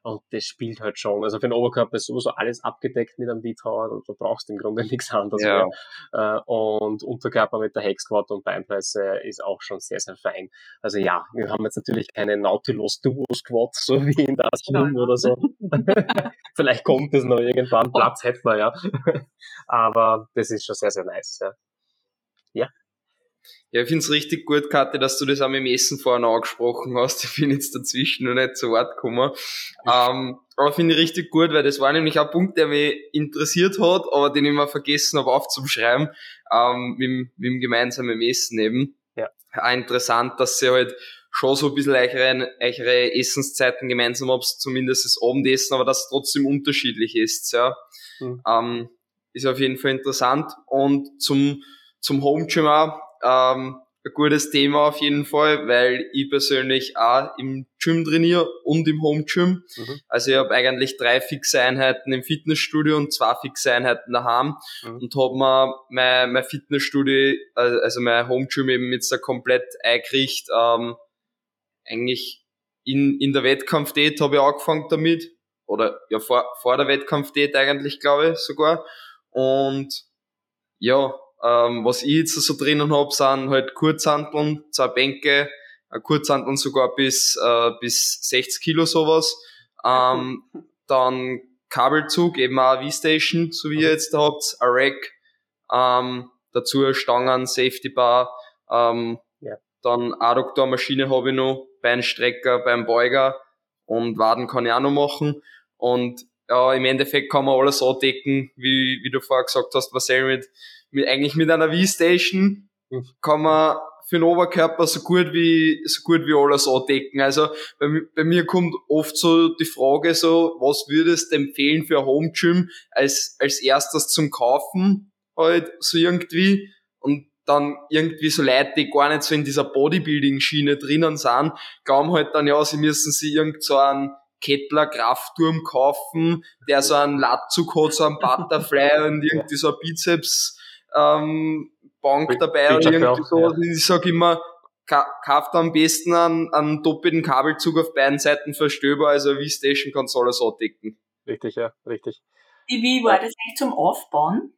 S3: Und das spielt halt schon. Also für den Oberkörper ist sowieso alles abgedeckt mit einem V-Tower und du brauchst im Grunde nichts anderes ja. mehr. Äh, und Unterkörper mit der Hex Squat und Beinpresse ist auch schon sehr, sehr fein. Also ja, wir haben jetzt natürlich keine Nautilus Duo Squat, so wie in das Film oder so. Vielleicht kommt es noch irgendwann, Platz hätten wir ja. Aber das ist schon sehr, sehr nice. Ja. ja.
S1: Ja, ich finde es richtig gut, Kathi, dass du das auch mit dem Essen vorhin angesprochen hast. Ich bin jetzt dazwischen noch nicht zu Wort gekommen. Ähm, aber finde ich richtig gut, weil das war nämlich auch ein Punkt, der mich interessiert hat, aber den ich mal vergessen habe aufzuschreiben, ähm, mit, mit dem gemeinsamen Essen eben. Ja. Auch interessant, dass sie halt schon so ein bisschen eichere, eichere Essenszeiten gemeinsam habt, zumindest das Abendessen, aber dass es trotzdem unterschiedlich ist, ja. Mhm. Ähm, ist auf jeden Fall interessant. Und zum, zum Home Gym auch, ähm, ein gutes Thema auf jeden Fall, weil ich persönlich auch im Gym trainiere und im Home Gym. Mhm. Also ich habe eigentlich drei fixe Einheiten im Fitnessstudio und zwei fixe Einheiten daheim mhm. und habe mir mein, mein Fitnessstudio, also mein Home Gym eben jetzt da komplett eingerichtet. Ähm, eigentlich in, in der Wettkampfdiät habe ich angefangen damit. Oder ja, vor, vor der Wettkampfdiät eigentlich, glaube ich, sogar. Und ja, ähm, was ich jetzt so drinnen habe, sind halt Kurzhanteln, zwei Bänke, Kurzhanteln sogar bis, äh, bis 60 Kilo sowas. Ähm, dann Kabelzug, eben auch V-Station, so wie ihr jetzt da habt, ein Rack, ähm, dazu Stangen, Safety Bar, ähm, ja. dann Adduktormaschine habe ich noch, Beinstrecker beim Beuger und Waden kann ich auch noch machen. Und ja, im Endeffekt kann man alles andecken, wie, wie du vorher gesagt hast, Marcel, mit mit, eigentlich mit einer V-Station kann man für den Oberkörper so gut wie, so gut wie alles andecken. Also bei, bei mir kommt oft so die Frage so, was würdest du empfehlen für ein Home Gym als, als erstes zum Kaufen halt so irgendwie? Und dann irgendwie so Leute, die gar nicht so in dieser Bodybuilding-Schiene drinnen sind, glauben halt dann, ja, sie müssen sich irgend so einen Kettler Kraftturm kaufen, der so einen Latzug hat, so einen Butterfly und irgendwie so ein Bizeps ähm, Bank dabei oder irgendwie so. Ja. Ich sage immer, kauft am besten einen, einen doppelten Kabelzug auf beiden Seiten verstöber, also wie Station kann alles andecken.
S3: Richtig, ja, richtig.
S2: Wie, wie war das eigentlich zum Aufbauen?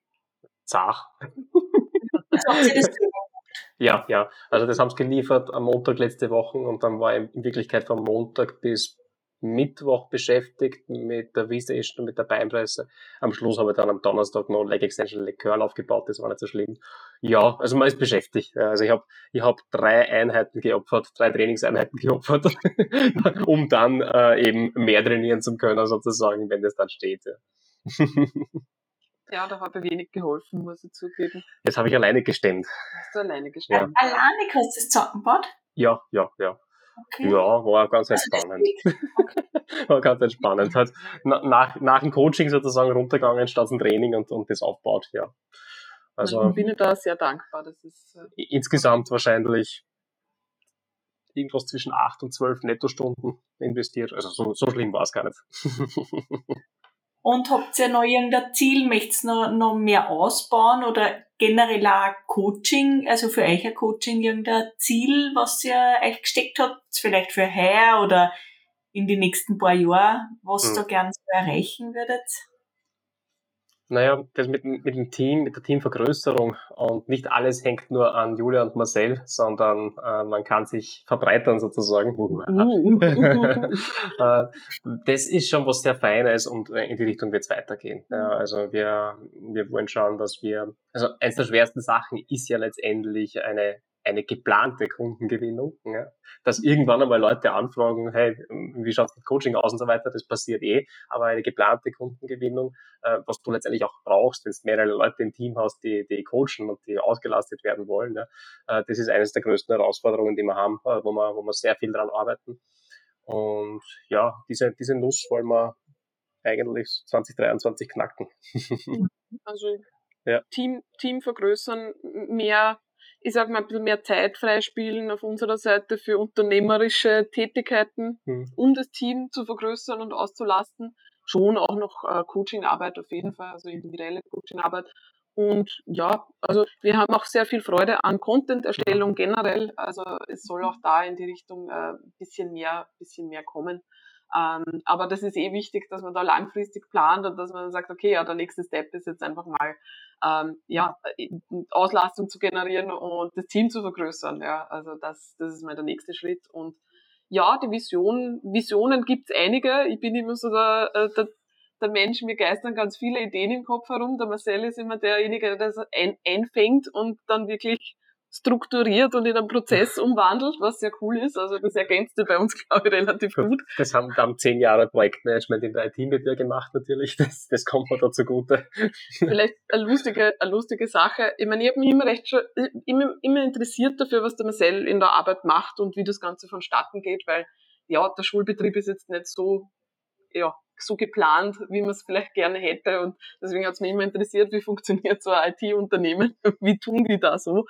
S3: Zach. ja, ja. Also das haben sie geliefert am Montag letzte Woche und dann war in Wirklichkeit von Montag bis Mittwoch beschäftigt mit der V-Station und mit der Beinpresse. Am Schluss habe ich dann am Donnerstag noch Leg Extension, Leg Curl aufgebaut, das war nicht so schlimm. Ja, also man ist beschäftigt. Also ich habe ich hab drei Einheiten geopfert, drei Trainingseinheiten geopfert, um dann äh, eben mehr trainieren zu können, sozusagen, wenn das dann steht.
S4: Ja. ja, da habe ich wenig geholfen, muss ich zugeben.
S3: Jetzt habe ich alleine gestemmt.
S4: Hast du alleine gestemmt? Ja.
S2: Alleine kannst du das Zockenbad?
S3: Ja, ja, ja. Okay. Ja, war ganz entspannend. war ganz entspannend. Hat nach, nach dem Coaching sozusagen runtergegangen statt dem Training und, und das aufbaut, ja.
S4: Also, ich bin da sehr dankbar. Das ist,
S3: äh, insgesamt wahrscheinlich irgendwas zwischen acht und zwölf Nettostunden investiert. Also so, so schlimm war es gar nicht.
S2: Und habt ihr noch irgendein Ziel? Möchtet ihr noch, noch mehr ausbauen oder generell auch Coaching, also für euch ein Coaching, irgendein Ziel, was ihr euch gesteckt habt, vielleicht für heuer oder in die nächsten paar Jahre, was hm. da gern so erreichen würdet?
S3: Naja, das mit, mit dem Team, mit der Teamvergrößerung und nicht alles hängt nur an Julia und Marcel, sondern äh, man kann sich verbreitern sozusagen. Uh. äh, das ist schon was sehr Feines und in die Richtung wird es weitergehen. Ja, also wir, wir wollen schauen, dass wir, also eins der schwersten Sachen ist ja letztendlich eine eine geplante Kundengewinnung, ja, dass irgendwann einmal Leute anfragen, hey, wie schaut's mit Coaching aus und so weiter, das passiert eh, aber eine geplante Kundengewinnung, äh, was du letztendlich auch brauchst, wenn du mehrere Leute im Team hast, die, die coachen und die ausgelastet werden wollen, ja, äh, das ist eines der größten Herausforderungen, die wir haben, äh, wo wir, wo wir sehr viel dran arbeiten. Und ja, diese, diese Nuss wollen wir eigentlich 2023 knacken.
S4: Also ja. Team, Team vergrößern, mehr ich sag mal, ein bisschen mehr Zeit freispielen auf unserer Seite für unternehmerische Tätigkeiten, mhm. um das Team zu vergrößern und auszulasten. Schon auch noch äh, Coachingarbeit auf jeden Fall, also individuelle Coachingarbeit. Und ja, also wir haben auch sehr viel Freude an Content-Erstellung generell. Also es soll auch da in die Richtung äh, bisschen mehr, bisschen mehr kommen. Ähm, aber das ist eh wichtig, dass man da langfristig plant und dass man sagt, okay, ja, der nächste Step ist jetzt einfach mal ähm, ja, Auslastung zu generieren und das Team zu vergrößern. Ja, also das, das ist mal der nächste Schritt. Und ja, die Vision, Visionen gibt's einige. Ich bin immer so der, äh, der, der Mensch, mir geistern ganz viele Ideen im Kopf herum. Der Marcel ist immer derjenige, der das ein, einfängt und dann wirklich strukturiert und in einen Prozess umwandelt, was sehr cool ist. Also das ergänzt bei uns, glaube ich, relativ gut.
S3: Das haben dann zehn Jahre Projektmanagement in der IT mit dir gemacht natürlich. Das, das kommt mir da zugute.
S4: Vielleicht eine lustige, eine lustige Sache. Ich meine, ich habe mich immer recht schon, immer, immer interessiert dafür, was der Marcel in der Arbeit macht und wie das Ganze vonstatten geht, weil ja, der Schulbetrieb ist jetzt nicht so ja, so geplant, wie man es vielleicht gerne hätte. Und deswegen hat es mich immer interessiert, wie funktioniert so ein IT-Unternehmen, wie tun die da so.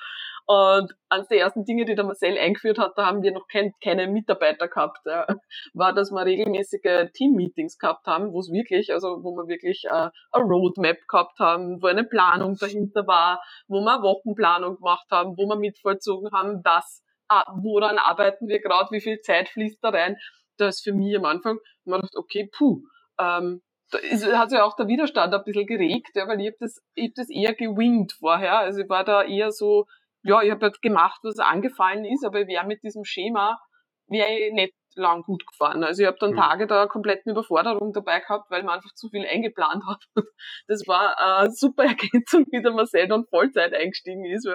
S4: Und eines der ersten Dinge, die der Marcel eingeführt hat, da haben wir noch kein, keine Mitarbeiter gehabt, ja, war, dass wir regelmäßige Team-Meetings gehabt haben, wo es wirklich, also wo wir wirklich äh, eine Roadmap gehabt haben, wo eine Planung dahinter war, wo wir Wochenplanung gemacht haben, wo wir mitvollzogen haben, was, ah, woran arbeiten wir gerade, wie viel Zeit fließt da rein. Das für mich am Anfang, man dachte, okay, puh, ähm, da ist, hat sich auch der Widerstand ein bisschen geregt, ja, weil ich habe das, hab das eher gewinnt vorher. Also ich war da eher so, ja, ich habe halt gemacht, was angefallen ist, aber ich wäre mit diesem Schema, wäre ich nicht lang gut gefahren. Also ich habe dann mhm. Tage da kompletten Überforderung dabei gehabt, weil man einfach zu viel eingeplant hat. Das war eine super Ergänzung, wie der Marcel dann Vollzeit eingestiegen ist.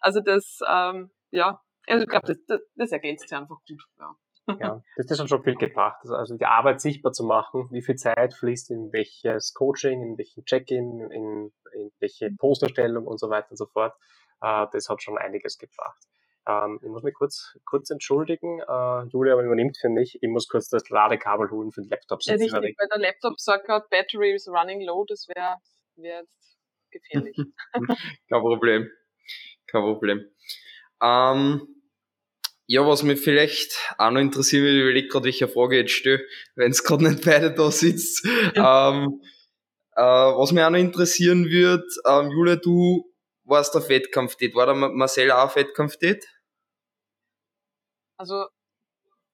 S4: Also das, ähm, ja, also ich glaube, das, das, das ergänzt sich einfach gut. Ja.
S3: Ja, das ist schon viel gebracht. Also, also die Arbeit sichtbar zu machen, wie viel Zeit fließt in welches Coaching, in welchen Check-in, in, in welche Posterstellung und so weiter und so fort. Äh, das hat schon einiges gebracht. Ähm, ich muss mich kurz, kurz entschuldigen. Äh, Julia übernimmt für mich. Ich muss kurz das Ladekabel holen für den Laptop.
S4: Ja, richtig, weil der Laptop sagt gerade, Battery is running low. Das wäre wär jetzt gefährlich.
S1: Kein Problem. Kein Problem. Ähm, ja, was mich vielleicht auch noch interessieren würde, ich überlege gerade, welche Frage jetzt stelle, wenn es gerade nicht beide da sitzt. Ja. Ähm, äh, was mich auch noch interessieren wird, ähm, Julia, du warst auf Wettkampf dort. War der Marcel auch auf Wettkampf dort?
S4: Also,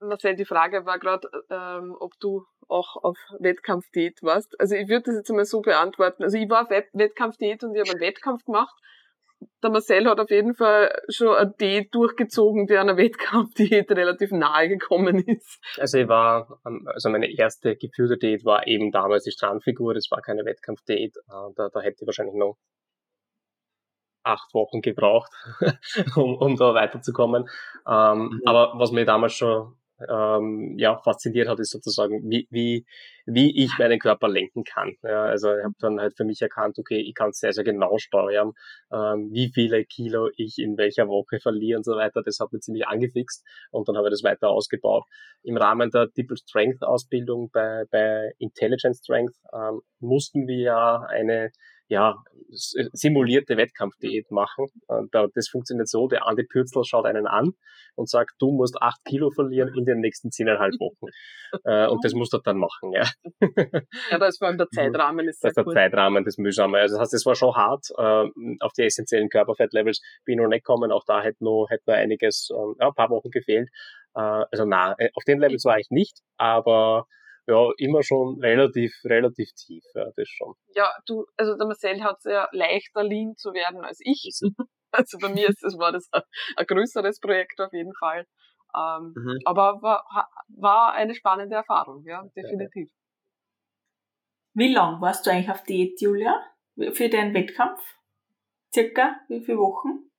S4: Marcel, die Frage war gerade, ähm, ob du auch auf Wettkampfdiät warst. Also ich würde das jetzt einmal so beantworten. Also ich war auf Wettkampfdiät und ich habe einen Wettkampf gemacht der Marcel hat auf jeden Fall schon eine Diät durchgezogen, die einer Wettkampfdiät relativ nahe gekommen ist.
S3: Also ich war, also meine erste geführte Diät war eben damals die Strandfigur, das war keine Wettkampfdiät, äh, da, da hätte ich wahrscheinlich noch acht Wochen gebraucht, um, um da weiterzukommen. Ähm, mhm. Aber was mir damals schon ähm, ja, fasziniert hat, ist sozusagen, wie, wie, wie ich meinen Körper lenken kann. Ja, also ich habe dann halt für mich erkannt, okay, ich kann sehr, sehr genau steuern, ähm, wie viele Kilo ich in welcher Woche verliere und so weiter. Das hat mich ziemlich angefixt und dann habe ich das weiter ausgebaut. Im Rahmen der Triple Strength Ausbildung bei, bei Intelligent Strength ähm, mussten wir ja eine ja, simulierte Wettkampfdiät machen. Das funktioniert so, der Andi Pürzel schaut einen an und sagt, du musst acht Kilo verlieren in den nächsten zehneinhalb Wochen. Äh, und das musst du dann machen, ja.
S4: Ja, da ist vor allem der Zeitrahmen.
S3: Ist das ist der cool. Zeitrahmen das Mühsame. Also das heißt, es war schon hart. Äh, auf die essentiellen Körperfettlevels bin ich noch nicht gekommen. Auch da hätte noch, hätte noch einiges, ähm, ja, ein paar Wochen gefehlt. Äh, also na, auf den Levels war ich nicht, aber ja, immer schon relativ, relativ tief, ja, das schon.
S4: Ja, du, also der Marcel hat es ja leichter, lean zu werden als ich. Also bei mir ist das, war das ein, ein größeres Projekt auf jeden Fall. Ähm, mhm. Aber war, war eine spannende Erfahrung, ja, definitiv.
S2: Wie lang warst du eigentlich auf Diät, Julia? Für deinen Wettkampf? Circa wie viele Wochen?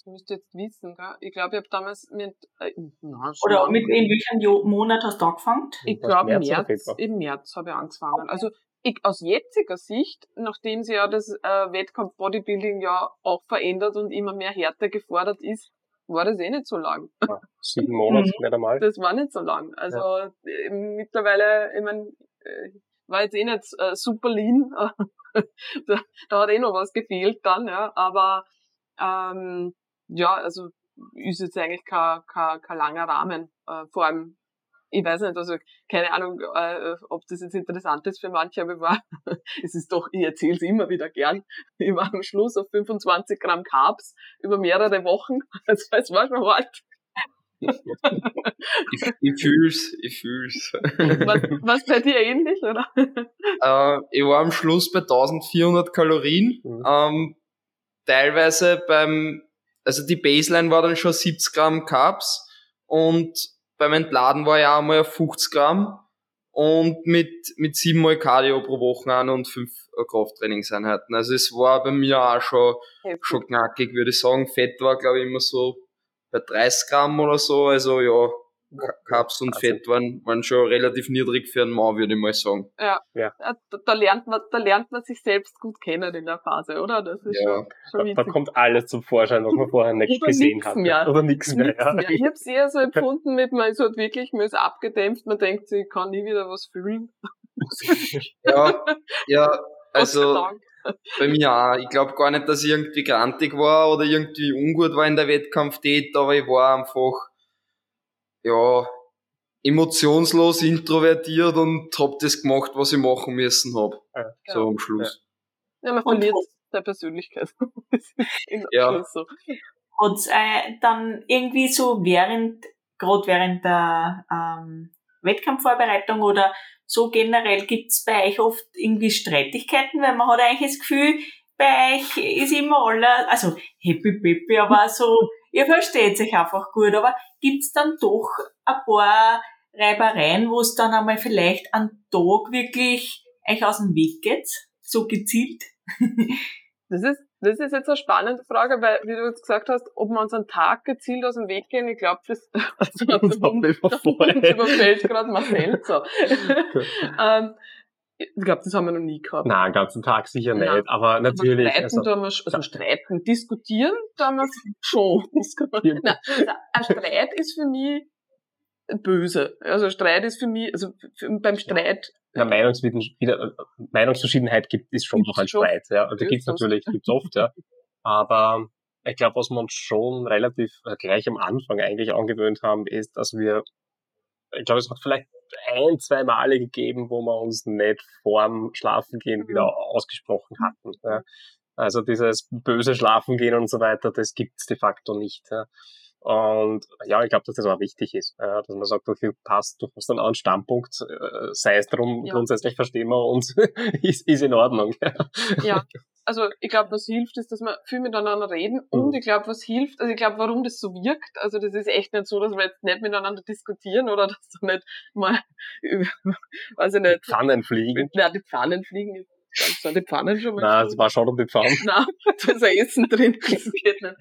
S4: Das müsst ihr jetzt wissen, gell? Ich glaube, ich habe damals mit, äh,
S2: na, Oder mit in welchem Monat hast du angefangen?
S4: Ich glaube, im März, im März habe ich angefangen. Okay. Also, ich, aus jetziger Sicht, nachdem sie ja das äh, Wettkampf Bodybuilding ja auch verändert und immer mehr Härte gefordert ist, war das eh nicht so lang.
S3: Ja, sieben Monate, mhm. nicht einmal.
S4: Das war nicht so lang. Also ja. äh, mittlerweile, ich meine, äh, war jetzt eh nicht äh, super lean. da, da hat eh noch was gefehlt dann, ja. Aber ähm, ja, also ist jetzt eigentlich kein, kein, kein langer Rahmen. Äh, vor allem, ich weiß nicht, also keine Ahnung, äh, ob das jetzt interessant ist für manche, aber ich war, es ist doch, ich erzähle es immer wieder gern, ich war am Schluss auf 25 Gramm Carbs über mehrere Wochen. Also es war schon hart.
S1: ich, ich fühl's, ich fühl's.
S4: Was, was bei dir ähnlich, oder?
S1: Äh, ich war am Schluss bei 1400 Kalorien, mhm. ähm, teilweise beim also die Baseline war dann schon 70 Gramm Carbs und beim Entladen war ja einmal auf 50 Gramm und mit, mit sieben Mal Cardio pro Woche an und fünf Krafttrainingseinheiten. Also es war bei mir auch schon, schon knackig, würde ich sagen. Fett war, glaube ich, immer so bei 30 Gramm oder so. Also ja, Carbs und also. Fett waren, waren schon relativ niedrig für einen Mann, würde ich mal sagen.
S4: Ja, ja. Da, da, lernt man, da lernt man sich selbst gut kennen in der Phase, oder? Das ist ja.
S3: schon, schon da, da, kommt alles zum Vorschein, was man vorher nicht gesehen hat.
S4: Mehr. Oder nichts mehr. Ja. mehr. Ich habe es eher so empfunden mit, man ist halt wirklich, man ist abgedämpft, man denkt, ich kann nie wieder was fühlen.
S1: ja, ja, also bei mir auch. Ich glaube gar nicht, dass ich irgendwie grantig war oder irgendwie ungut war in der Wettkampftät, aber ich war einfach, ja, emotionslos introvertiert und hab das gemacht, was ich machen müssen hab. Ja, so am Schluss.
S4: Ja, man verliert der Persönlichkeit.
S1: ja.
S2: So. Hat's äh, dann irgendwie so während, gerade während der ähm, Wettkampfvorbereitung oder so generell gibt's bei euch oft irgendwie Streitigkeiten, weil man hat eigentlich das Gefühl, bei euch ist immer alle, also happy peppy, aber so, ihr versteht sich einfach gut, aber gibt's dann doch ein paar Reibereien, wo es dann einmal vielleicht an Tag wirklich euch aus dem Weg geht, so gezielt?
S4: Das ist, das ist jetzt eine spannende Frage, weil, wie du jetzt gesagt hast, ob wir uns einen Tag gezielt aus dem Weg gehen, ich glaube, das, also, das überfällt gerade Marcel so. ähm, ich glaube, das haben wir noch nie gehabt.
S3: Nein, den ganzen Tag sicher nicht, Nein. aber natürlich.
S4: Aber streiten, also, wir, also streiten, diskutieren, da wir schon. Diskutieren. Nein, also ein Streit ist für mich böse. Also Streit ist für mich, also beim Streit
S3: ja, Meinungsverschiedenheit gibt, ist schon noch ein Streit. Ja. Also gibt es natürlich, gibt's oft, ja. Aber ich glaube, was wir uns schon relativ äh, gleich am Anfang eigentlich angewöhnt haben, ist, dass wir, ich glaube, es hat vielleicht ein, zwei Male gegeben, wo wir uns nicht vorm Schlafengehen wieder mhm. ausgesprochen hatten. Ja. Also dieses böse Schlafengehen und so weiter, das gibt's de facto nicht. Ja. Und ja, ich glaube, dass das auch wichtig ist, dass man sagt, okay, passt, du hast einen anderen Standpunkt, äh, sei es darum, ja. grundsätzlich verstehen wir uns, ist, ist in Ordnung.
S4: ja, also ich glaube, was hilft, ist, dass wir viel miteinander reden mhm. und ich glaube, was hilft, also ich glaube, warum das so wirkt, also das ist echt nicht so, dass wir jetzt nicht miteinander diskutieren oder dass du nicht mal, weiß ich nicht.
S3: Pfannen fliegen.
S4: Ja, die Pfannen fliegen sind die Pfannen schon
S3: mal? Nein, es war schon um die Pfannen.
S4: Nein, da ist ein Essen drin, das geht nicht.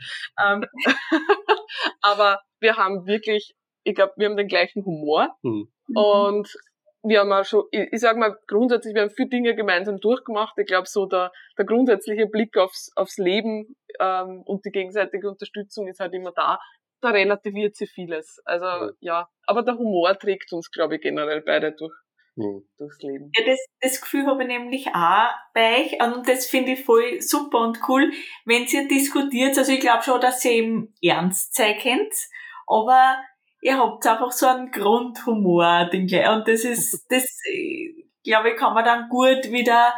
S4: Ähm, aber wir haben wirklich, ich glaube, wir haben den gleichen Humor mhm. und wir haben auch schon, ich, ich sage mal grundsätzlich, wir haben viele Dinge gemeinsam durchgemacht. Ich glaube, so der, der grundsätzliche Blick aufs, aufs Leben ähm, und die gegenseitige Unterstützung ist halt immer da. Da relativiert sich vieles. Also mhm. ja, aber der Humor trägt uns, glaube ich, generell beide durch mhm. durchs Leben.
S2: Ja, das, das Gefühl habe ich nämlich auch bei euch und das finde ich voll super und cool, wenn ihr diskutiert. Also ich glaube schon, dass ihr eben ernst sein könnt, aber ihr habt einfach so einen Grundhumor, den und das ist, das, glaube ich, kann man dann gut wieder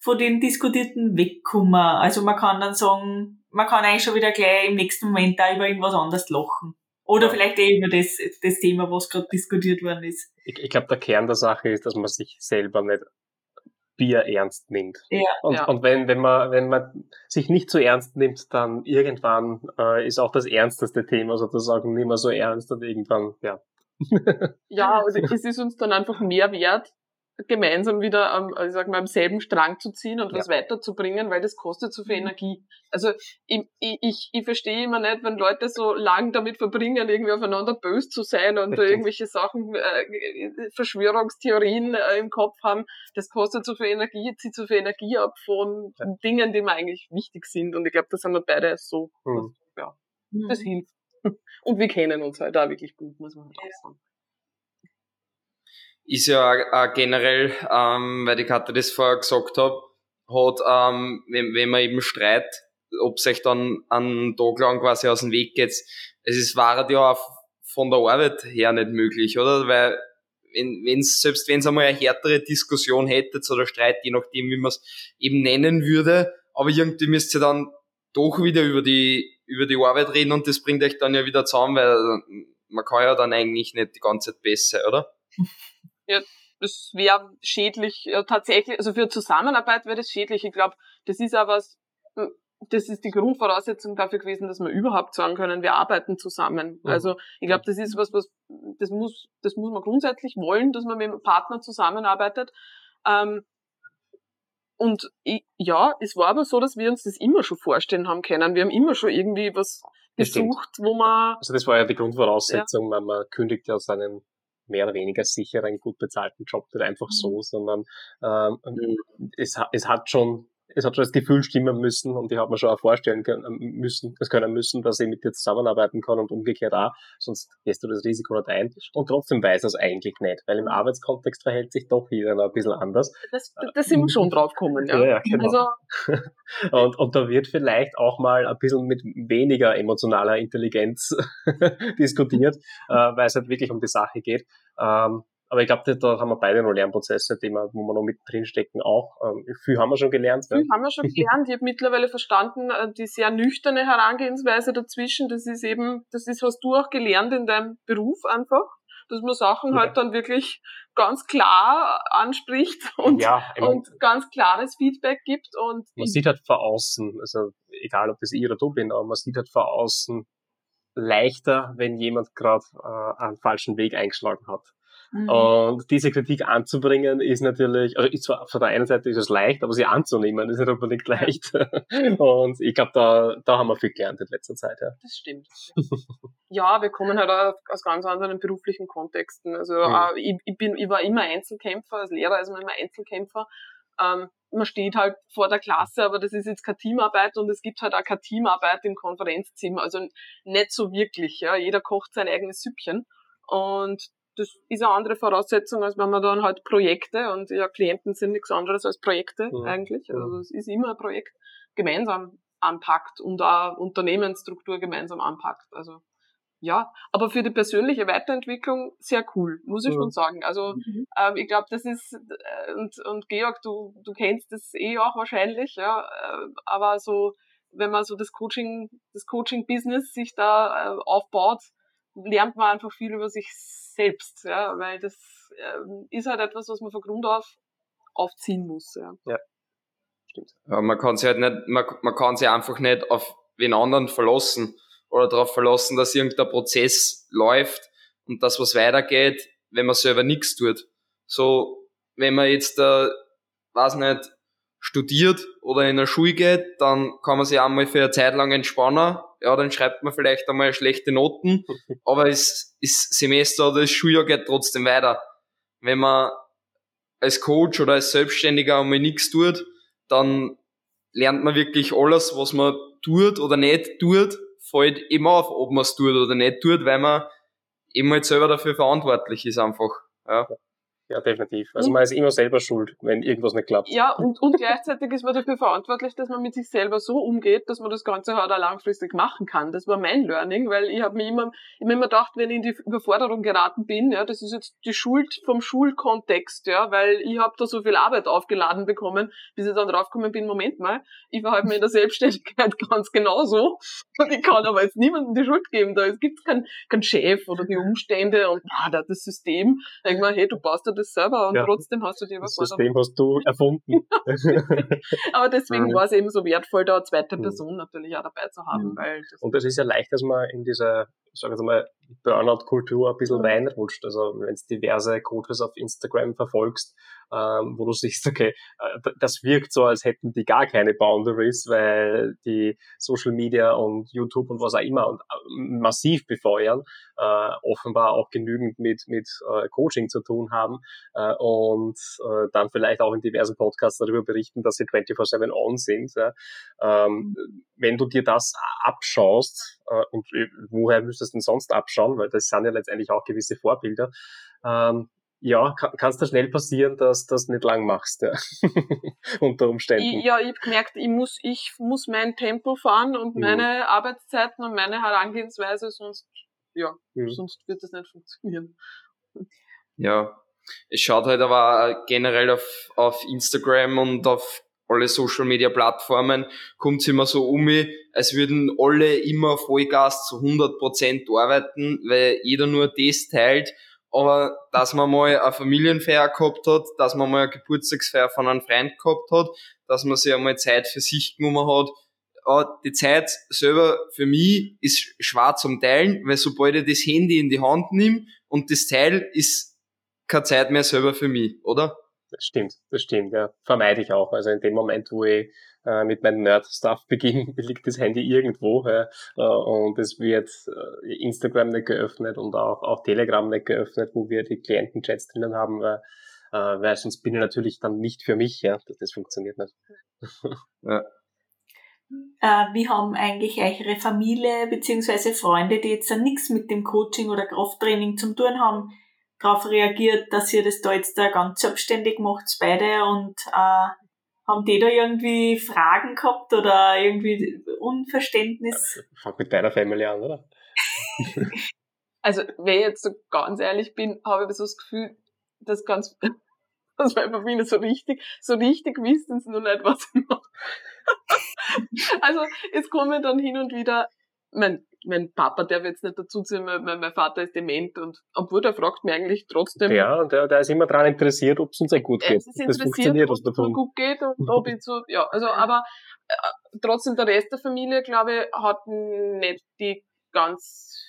S2: von den Diskutierten wegkommen. Also man kann dann sagen, man kann eigentlich schon wieder gleich im nächsten Moment da über irgendwas anderes lachen. Oder vielleicht eben über das, das Thema, was gerade diskutiert worden ist.
S3: Ich, ich glaube, der Kern der Sache ist, dass man sich selber nicht Bier ernst nimmt.
S2: Ja,
S3: und,
S2: ja.
S3: und wenn, wenn, man, wenn man sich nicht so ernst nimmt, dann irgendwann äh, ist auch das ernsteste Thema sozusagen nicht mehr so ernst und irgendwann, ja.
S4: ja, also es ist uns dann einfach mehr wert, gemeinsam wieder am, also sag mal, am selben Strang zu ziehen und ja. was weiterzubringen, weil das kostet so viel mhm. Energie. Also ich, ich, ich verstehe immer nicht, wenn Leute so lang damit verbringen, irgendwie aufeinander böse zu sein und Richtig. irgendwelche Sachen, äh, Verschwörungstheorien äh, im Kopf haben. Das kostet so viel Energie, zieht so viel Energie ab von ja. Dingen, die mir eigentlich wichtig sind. Und ich glaube, das sind wir beide so. Mhm. ja, das mhm. hilft. Und wir kennen uns halt da wirklich gut, muss man halt auch sagen
S1: ist ja auch generell, ähm, weil die Karte das vorher gesagt hat, hat, ähm, wenn, wenn man eben streit, ob sich dann einen Tag lang quasi aus dem Weg geht, es ist, war ja auch von der Arbeit her nicht möglich, oder? Weil, wenn, wenn's, selbst wenn es einmal eine härtere Diskussion hättet oder Streit, je nachdem, wie man es eben nennen würde, aber irgendwie müsst ihr dann doch wieder über die, über die Arbeit reden und das bringt euch dann ja wieder zusammen, weil man kann ja dann eigentlich nicht die ganze Zeit besser, oder?
S4: Ja, das wäre schädlich, ja, tatsächlich, also für Zusammenarbeit wäre das schädlich. Ich glaube, das ist aber was, hm, das ist die Grundvoraussetzung dafür gewesen, dass wir überhaupt sagen können, wir arbeiten zusammen. Mhm. Also ich glaube, das ist was, was das muss, das muss man grundsätzlich wollen, dass man mit einem Partner zusammenarbeitet. Ähm, und ich, ja, es war aber so, dass wir uns das immer schon vorstellen haben können. Wir haben immer schon irgendwie was gesucht, wo man.
S3: Also das war ja die Grundvoraussetzung, ja. weil man kündigt ja seinen mehr oder weniger sicheren, gut bezahlten Job nicht einfach so, mhm. sondern ähm, mhm. es, es hat schon es hat schon das Gefühl stimmen müssen und ich habe mir schon auch vorstellen können müssen, das können müssen, dass ich mit dir zusammenarbeiten kann und umgekehrt auch, sonst gehst du das Risiko nicht ein. Und trotzdem weiß er es eigentlich nicht, weil im Arbeitskontext verhält sich doch jeder noch ein bisschen anders.
S4: Das, das sind wir schon drauf gekommen, ja. ja, ja genau.
S3: Also. und, und da wird vielleicht auch mal ein bisschen mit weniger emotionaler Intelligenz diskutiert, äh, weil es halt wirklich um die Sache geht. Ähm, aber ich glaube, da haben wir beide noch Lernprozesse, die wir, wo wir noch mit drinstecken auch. Ähm, viel haben wir schon gelernt.
S4: Viel ja. haben wir schon gelernt. Ich habe mittlerweile verstanden, äh, die sehr nüchterne Herangehensweise dazwischen, das ist eben, das ist, hast du auch gelernt in deinem Beruf einfach, dass man Sachen ja. halt dann wirklich ganz klar anspricht und, ja, und ganz klares Feedback gibt. Und
S3: man sieht halt vor außen, also egal ob das ich oder du bin, aber man sieht halt vor außen leichter, wenn jemand gerade äh, einen falschen Weg eingeschlagen hat. Mhm. Und diese Kritik anzubringen ist natürlich, also ist zwar von der einen Seite ist es leicht, aber sie anzunehmen ist nicht unbedingt leicht. Und ich glaube, da, da haben wir viel gelernt in letzter Zeit. Ja.
S4: Das stimmt. ja, wir kommen halt auch aus ganz anderen beruflichen Kontexten. Also mhm. ich, ich, bin, ich war immer Einzelkämpfer, als Lehrer ist man immer Einzelkämpfer. Ähm, man steht halt vor der Klasse, aber das ist jetzt keine Teamarbeit und es gibt halt auch keine Teamarbeit im Konferenzzimmer. Also nicht so wirklich. Ja. Jeder kocht sein eigenes Süppchen. Und das ist eine andere Voraussetzung, als wenn man dann halt Projekte und ja, Klienten sind nichts anderes als Projekte ja. eigentlich. Also es ist immer ein Projekt gemeinsam anpackt und auch Unternehmensstruktur gemeinsam anpackt. Also ja, aber für die persönliche Weiterentwicklung sehr cool, muss ich ja. schon sagen. Also mhm. ähm, ich glaube, das ist äh, und, und Georg, du, du kennst das eh auch wahrscheinlich, ja, äh, aber so wenn man so das Coaching, das Coaching-Business sich da äh, aufbaut, lernt man einfach viel über sich selbst, ja, weil das ähm, ist halt etwas, was man von Grund auf aufziehen muss. Ja,
S1: ja. stimmt. Ja, man kann sich halt nicht, man, man kann sich einfach nicht auf den anderen verlassen oder darauf verlassen, dass irgendein Prozess läuft und dass was weitergeht, wenn man selber nichts tut. So, wenn man jetzt, äh, weiß nicht, studiert oder in der Schule geht, dann kann man sich einmal für eine Zeit lang entspannen. Ja, dann schreibt man vielleicht einmal schlechte Noten, aber es ist Semester oder das Schuljahr geht trotzdem weiter. Wenn man als Coach oder als Selbstständiger einmal nichts tut, dann lernt man wirklich alles, was man tut oder nicht tut, fällt immer auf, ob man es tut oder nicht tut, weil man eben halt selber dafür verantwortlich ist einfach. Ja.
S3: Ja, definitiv. Also man ist immer selber schuld, wenn irgendwas nicht klappt.
S4: Ja, und, und gleichzeitig ist man dafür verantwortlich, dass man mit sich selber so umgeht, dass man das Ganze halt auch langfristig machen kann. Das war mein Learning, weil ich habe mir immer, ich mir immer gedacht, wenn ich in die Überforderung geraten bin, ja, das ist jetzt die Schuld vom Schulkontext, ja, weil ich habe da so viel Arbeit aufgeladen bekommen, bis ich dann draufgekommen bin, Moment mal, ich war halt mir in der Selbstständigkeit ganz genauso und ich kann aber jetzt niemandem die Schuld geben. Da gibt keinen kein Chef oder die Umstände und ah, das System. Da denk mal, hey, du baust da das selber und ja. trotzdem hast du dir
S3: was Das System hast du erfunden.
S4: Aber deswegen war es eben so wertvoll, da eine zweite mhm. Person natürlich auch dabei zu haben. Mhm. Weil
S3: das und das ist ja leicht, dass man in dieser, sagen wir mal, Burnout-Kultur ein bisschen reinrutscht. Also wenn du diverse Coaches auf Instagram verfolgst, ähm, wo du siehst, okay, äh, das wirkt so, als hätten die gar keine Boundaries, weil die Social Media und YouTube und was auch immer und äh, massiv befeuern, äh, offenbar auch genügend mit, mit äh, Coaching zu tun haben äh, und äh, dann vielleicht auch in diversen Podcasts darüber berichten, dass sie 24-7 on sind. Ja. Ähm, wenn du dir das abschaust, äh, und woher müsstest denn sonst abschauen, weil das sind ja letztendlich auch gewisse Vorbilder, ähm, ja, kann es da schnell passieren, dass du das nicht lang machst, ja. unter Umständen.
S4: Ich, ja, ich habe gemerkt, ich muss, ich muss mein Tempo fahren und mhm. meine Arbeitszeiten und meine Herangehensweise, sonst, ja, mhm. sonst wird das nicht funktionieren.
S1: Ja, es schaut halt aber generell auf, auf Instagram und auf alle Social Media Plattformen kommt es immer so um, als würden alle immer Vollgas zu 100% arbeiten, weil jeder nur das teilt aber dass man mal eine Familienfeier gehabt hat, dass man mal eine Geburtstagsfeier von einem Freund gehabt hat, dass man sich einmal Zeit für sich genommen hat. Die Zeit selber für mich ist schwer zum Teilen, weil sobald ich das Handy in die Hand nehme und das Teil ist keine Zeit mehr selber für mich, oder?
S3: Das stimmt, das stimmt, ja. Vermeide ich auch. Also in dem Moment, wo ich äh, mit meinem Nerd-Stuff beginne, liegt das Handy irgendwo ja, äh, und es wird äh, Instagram nicht geöffnet und auch, auch Telegram nicht geöffnet, wo wir die Klientenchats drinnen haben, weil, äh, weil sonst bin ich natürlich dann nicht für mich, ja. Das, das funktioniert nicht.
S2: ja. Äh, wie haben eigentlich eure Familie beziehungsweise Freunde, die jetzt nichts mit dem Coaching oder Krafttraining zu tun haben, darauf reagiert, dass ihr das da jetzt da ganz selbstständig macht, beide und äh, haben die da irgendwie Fragen gehabt oder irgendwie Unverständnis?
S3: Fang mit deiner Familie an, oder?
S4: also, wenn ich jetzt so ganz ehrlich bin, habe ich so das Gefühl, dass ganz, dass meine Familie so richtig, so richtig wissen sie noch nicht, was ich mache. also, es kommen dann hin und wieder, mein, mein Papa darf jetzt nicht dazu ziehen, mein, mein Vater ist dement und obwohl der fragt mir eigentlich trotzdem.
S3: Ja, der, der ist immer daran interessiert, ob es uns gut geht. Es
S4: ist das funktioniert, ob es mir gut geht und ob ich so, ja, also, aber äh, trotzdem der Rest der Familie, glaube ich, hat nicht die ganz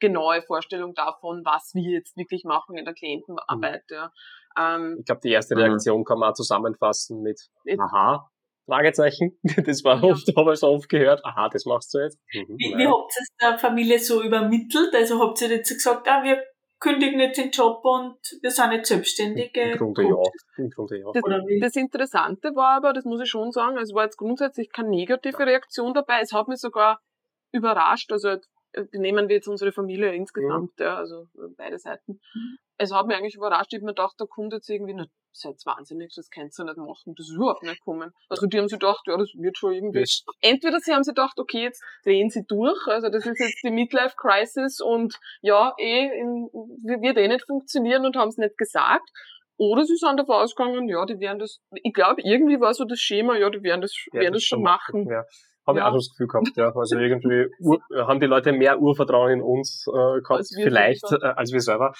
S4: genaue Vorstellung davon, was wir jetzt wirklich machen in der Klientenarbeit. Mhm. Ja.
S3: Ähm, ich glaube, die erste Reaktion kann man zusammenfassen mit Aha, Fragezeichen. Das war ja. oft, habe ich so oft gehört. Aha, das machst du jetzt.
S2: Mhm, wie, wie habt ihr es der Familie so übermittelt? Also habt ihr jetzt gesagt, ah, wir kündigen jetzt den Job und wir sind jetzt Selbstständige?
S3: Im Grunde ja. Im Grunde ja.
S4: Das, das, Interessante war aber, das muss ich schon sagen, es war jetzt grundsätzlich keine negative Reaktion dabei. Es hat mich sogar überrascht. Also nehmen wir jetzt unsere Familie insgesamt, ja, ja also äh, beide Seiten. Mhm. Es hat mich eigentlich überrascht, ich habe mir gedacht, da kommt jetzt irgendwie, na, seid wahnsinnig, das könnt ihr nicht machen, das ist überhaupt nicht kommen. Also die haben sich gedacht, ja, das wird schon irgendwie. Yes. Entweder sie haben sich gedacht, okay, jetzt drehen sie durch, also das ist jetzt die Midlife Crisis und ja, eh, in, wird eh nicht funktionieren und haben es nicht gesagt. Oder sie sind davon ausgegangen, ja, die werden das, ich glaube, irgendwie war so das Schema, ja, die werden das, werden das, das schon machen. machen. Ja.
S3: Habe ja. ich auch das Gefühl gehabt, ja. Also irgendwie haben die Leute mehr Urvertrauen in uns äh, gehabt, als vielleicht, äh, als wir selber.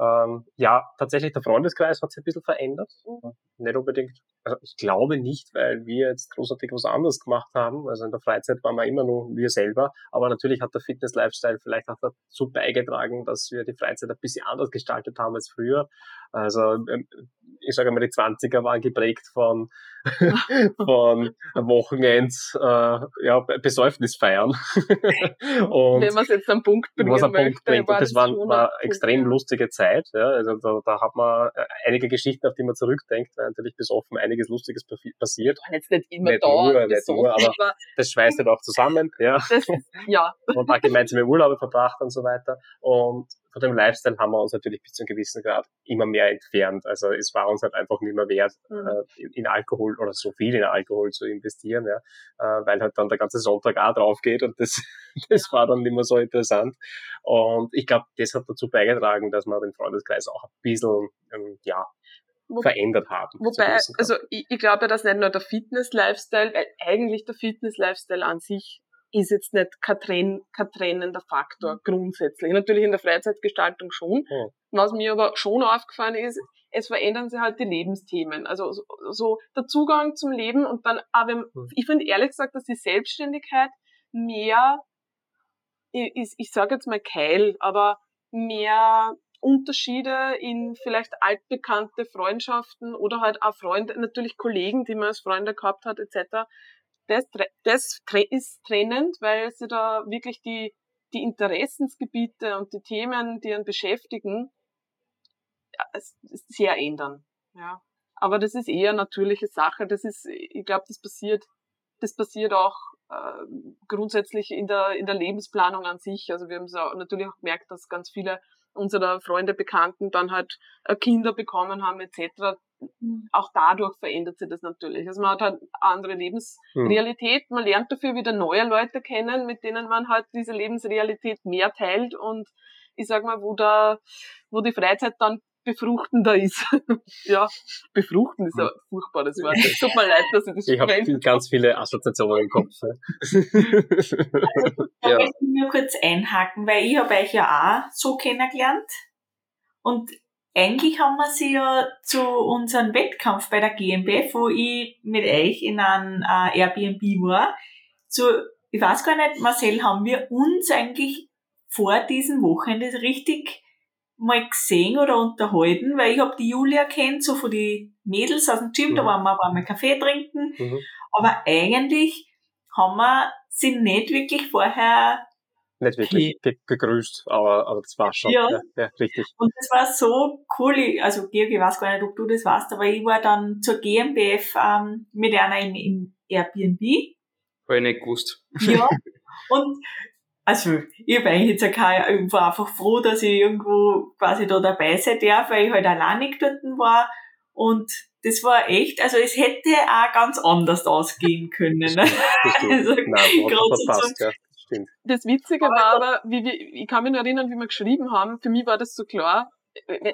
S3: Ähm, ja, tatsächlich der Freundeskreis hat sich ein bisschen verändert. Mhm. Nicht unbedingt, also ich glaube nicht, weil wir jetzt großartig was anderes gemacht haben. Also in der Freizeit waren wir immer nur wir selber. Aber natürlich hat der Fitness-Lifestyle vielleicht auch dazu beigetragen, dass wir die Freizeit ein bisschen anders gestaltet haben als früher. Also ähm, ich sage mal, die 20er waren geprägt von, von Wochenends, äh, ja, Besäufnisfeiern.
S4: und Wenn man es jetzt am Punkt bringen
S3: am Punkt bringt. War und das, war, war extrem lustige Zeit. Ja. Also da, da hat man äh, einige Geschichten, auf die man zurückdenkt, weil natürlich besoffen einiges Lustiges passiert.
S4: Jetzt nicht immer
S3: nicht
S4: da.
S3: Nur, nicht nur, aber, das schweißt halt auch zusammen. Ja. Das,
S4: ja.
S3: und auch gemeinsame Urlaube verbracht und so weiter. Und von dem Lifestyle haben wir uns natürlich bis zu einem gewissen Grad immer mehr entfernt. Also es war uns halt einfach nicht mehr wert, mhm. äh, in, in, Alkohol oder so viel in Alkohol zu investieren, ja, äh, weil halt dann der ganze Sonntag auch drauf geht und das, das war dann nicht mehr so interessant. Und ich glaube, das hat dazu beigetragen, dass wir den Freundeskreis auch ein bisschen, ähm, ja, verändert haben.
S4: Wobei, also ich, ich glaube, dass nicht nur der Fitness-Lifestyle, weil eigentlich der Fitness-Lifestyle an sich ist jetzt nicht kein, trenn, kein trennender Faktor grundsätzlich. Natürlich in der Freizeitgestaltung schon. Mhm. Was mir aber schon aufgefallen ist, es verändern sich halt die Lebensthemen. Also so, so der Zugang zum Leben und dann, aber mhm. ich finde ehrlich gesagt, dass die Selbstständigkeit mehr, ich, ich sage jetzt mal Keil, aber mehr Unterschiede in vielleicht altbekannte Freundschaften oder halt auch Freunde, natürlich Kollegen, die man als Freunde gehabt hat, etc das, das ist trennend, weil sie da wirklich die, die Interessensgebiete und die Themen, die einen beschäftigen, sehr ändern. Ja. Aber das ist eher natürliche Sache. Das ist, ich glaube, das passiert, das passiert auch äh, grundsätzlich in der, in der Lebensplanung an sich. Also wir haben es natürlich auch gemerkt, dass ganz viele unserer Freunde, Bekannten dann halt äh, Kinder bekommen haben etc. Mhm. Auch dadurch verändert sich das natürlich. Also man hat halt andere Lebensrealität, man lernt dafür wieder neue Leute kennen, mit denen man halt diese Lebensrealität mehr teilt und ich sag mal, wo da, wo die Freizeit dann befruchtender ist. ja, befruchten ist ein furchtbares Wort. Es tut mir leid, dass ich das
S3: Ich habe ganz viele Assoziationen im Kopf.
S2: also, da ja. möchte ich nur kurz einhaken, weil ich habe euch ja auch so kennengelernt. Und eigentlich haben wir sie ja zu unserem Wettkampf bei der GmbF, wo ich mit euch in einem äh, Airbnb war, so, ich weiß gar nicht, Marcel, haben wir uns eigentlich vor diesem Wochenende richtig mal gesehen oder unterhalten, weil ich habe die Julia kennt, so von die Mädels aus dem Gym, mhm. da waren wir ein mal Kaffee trinken, mhm. aber eigentlich haben wir sie nicht wirklich vorher
S3: nicht wirklich okay. gegrüßt, aber, aber das war schon. Ja. ja. Ja, richtig.
S2: Und das war so cool, also Georg, ich weiß gar nicht, ob du das weißt, aber ich war dann zur GmbF ähm, mit einer im, im Airbnb.
S1: Habe ich nicht gewusst.
S2: Ja. Und also ich habe eigentlich jetzt kein, ich war einfach froh, dass ich irgendwo quasi da dabei sein darf, weil ich halt alleinig dort war. Und das war echt, also es hätte auch ganz anders ausgehen können. Ne? also,
S4: Nein, verpasst, ja. Stimmt. Das Witzige war aber, wie wir, ich kann mich noch erinnern, wie wir geschrieben haben, für mich war das so klar,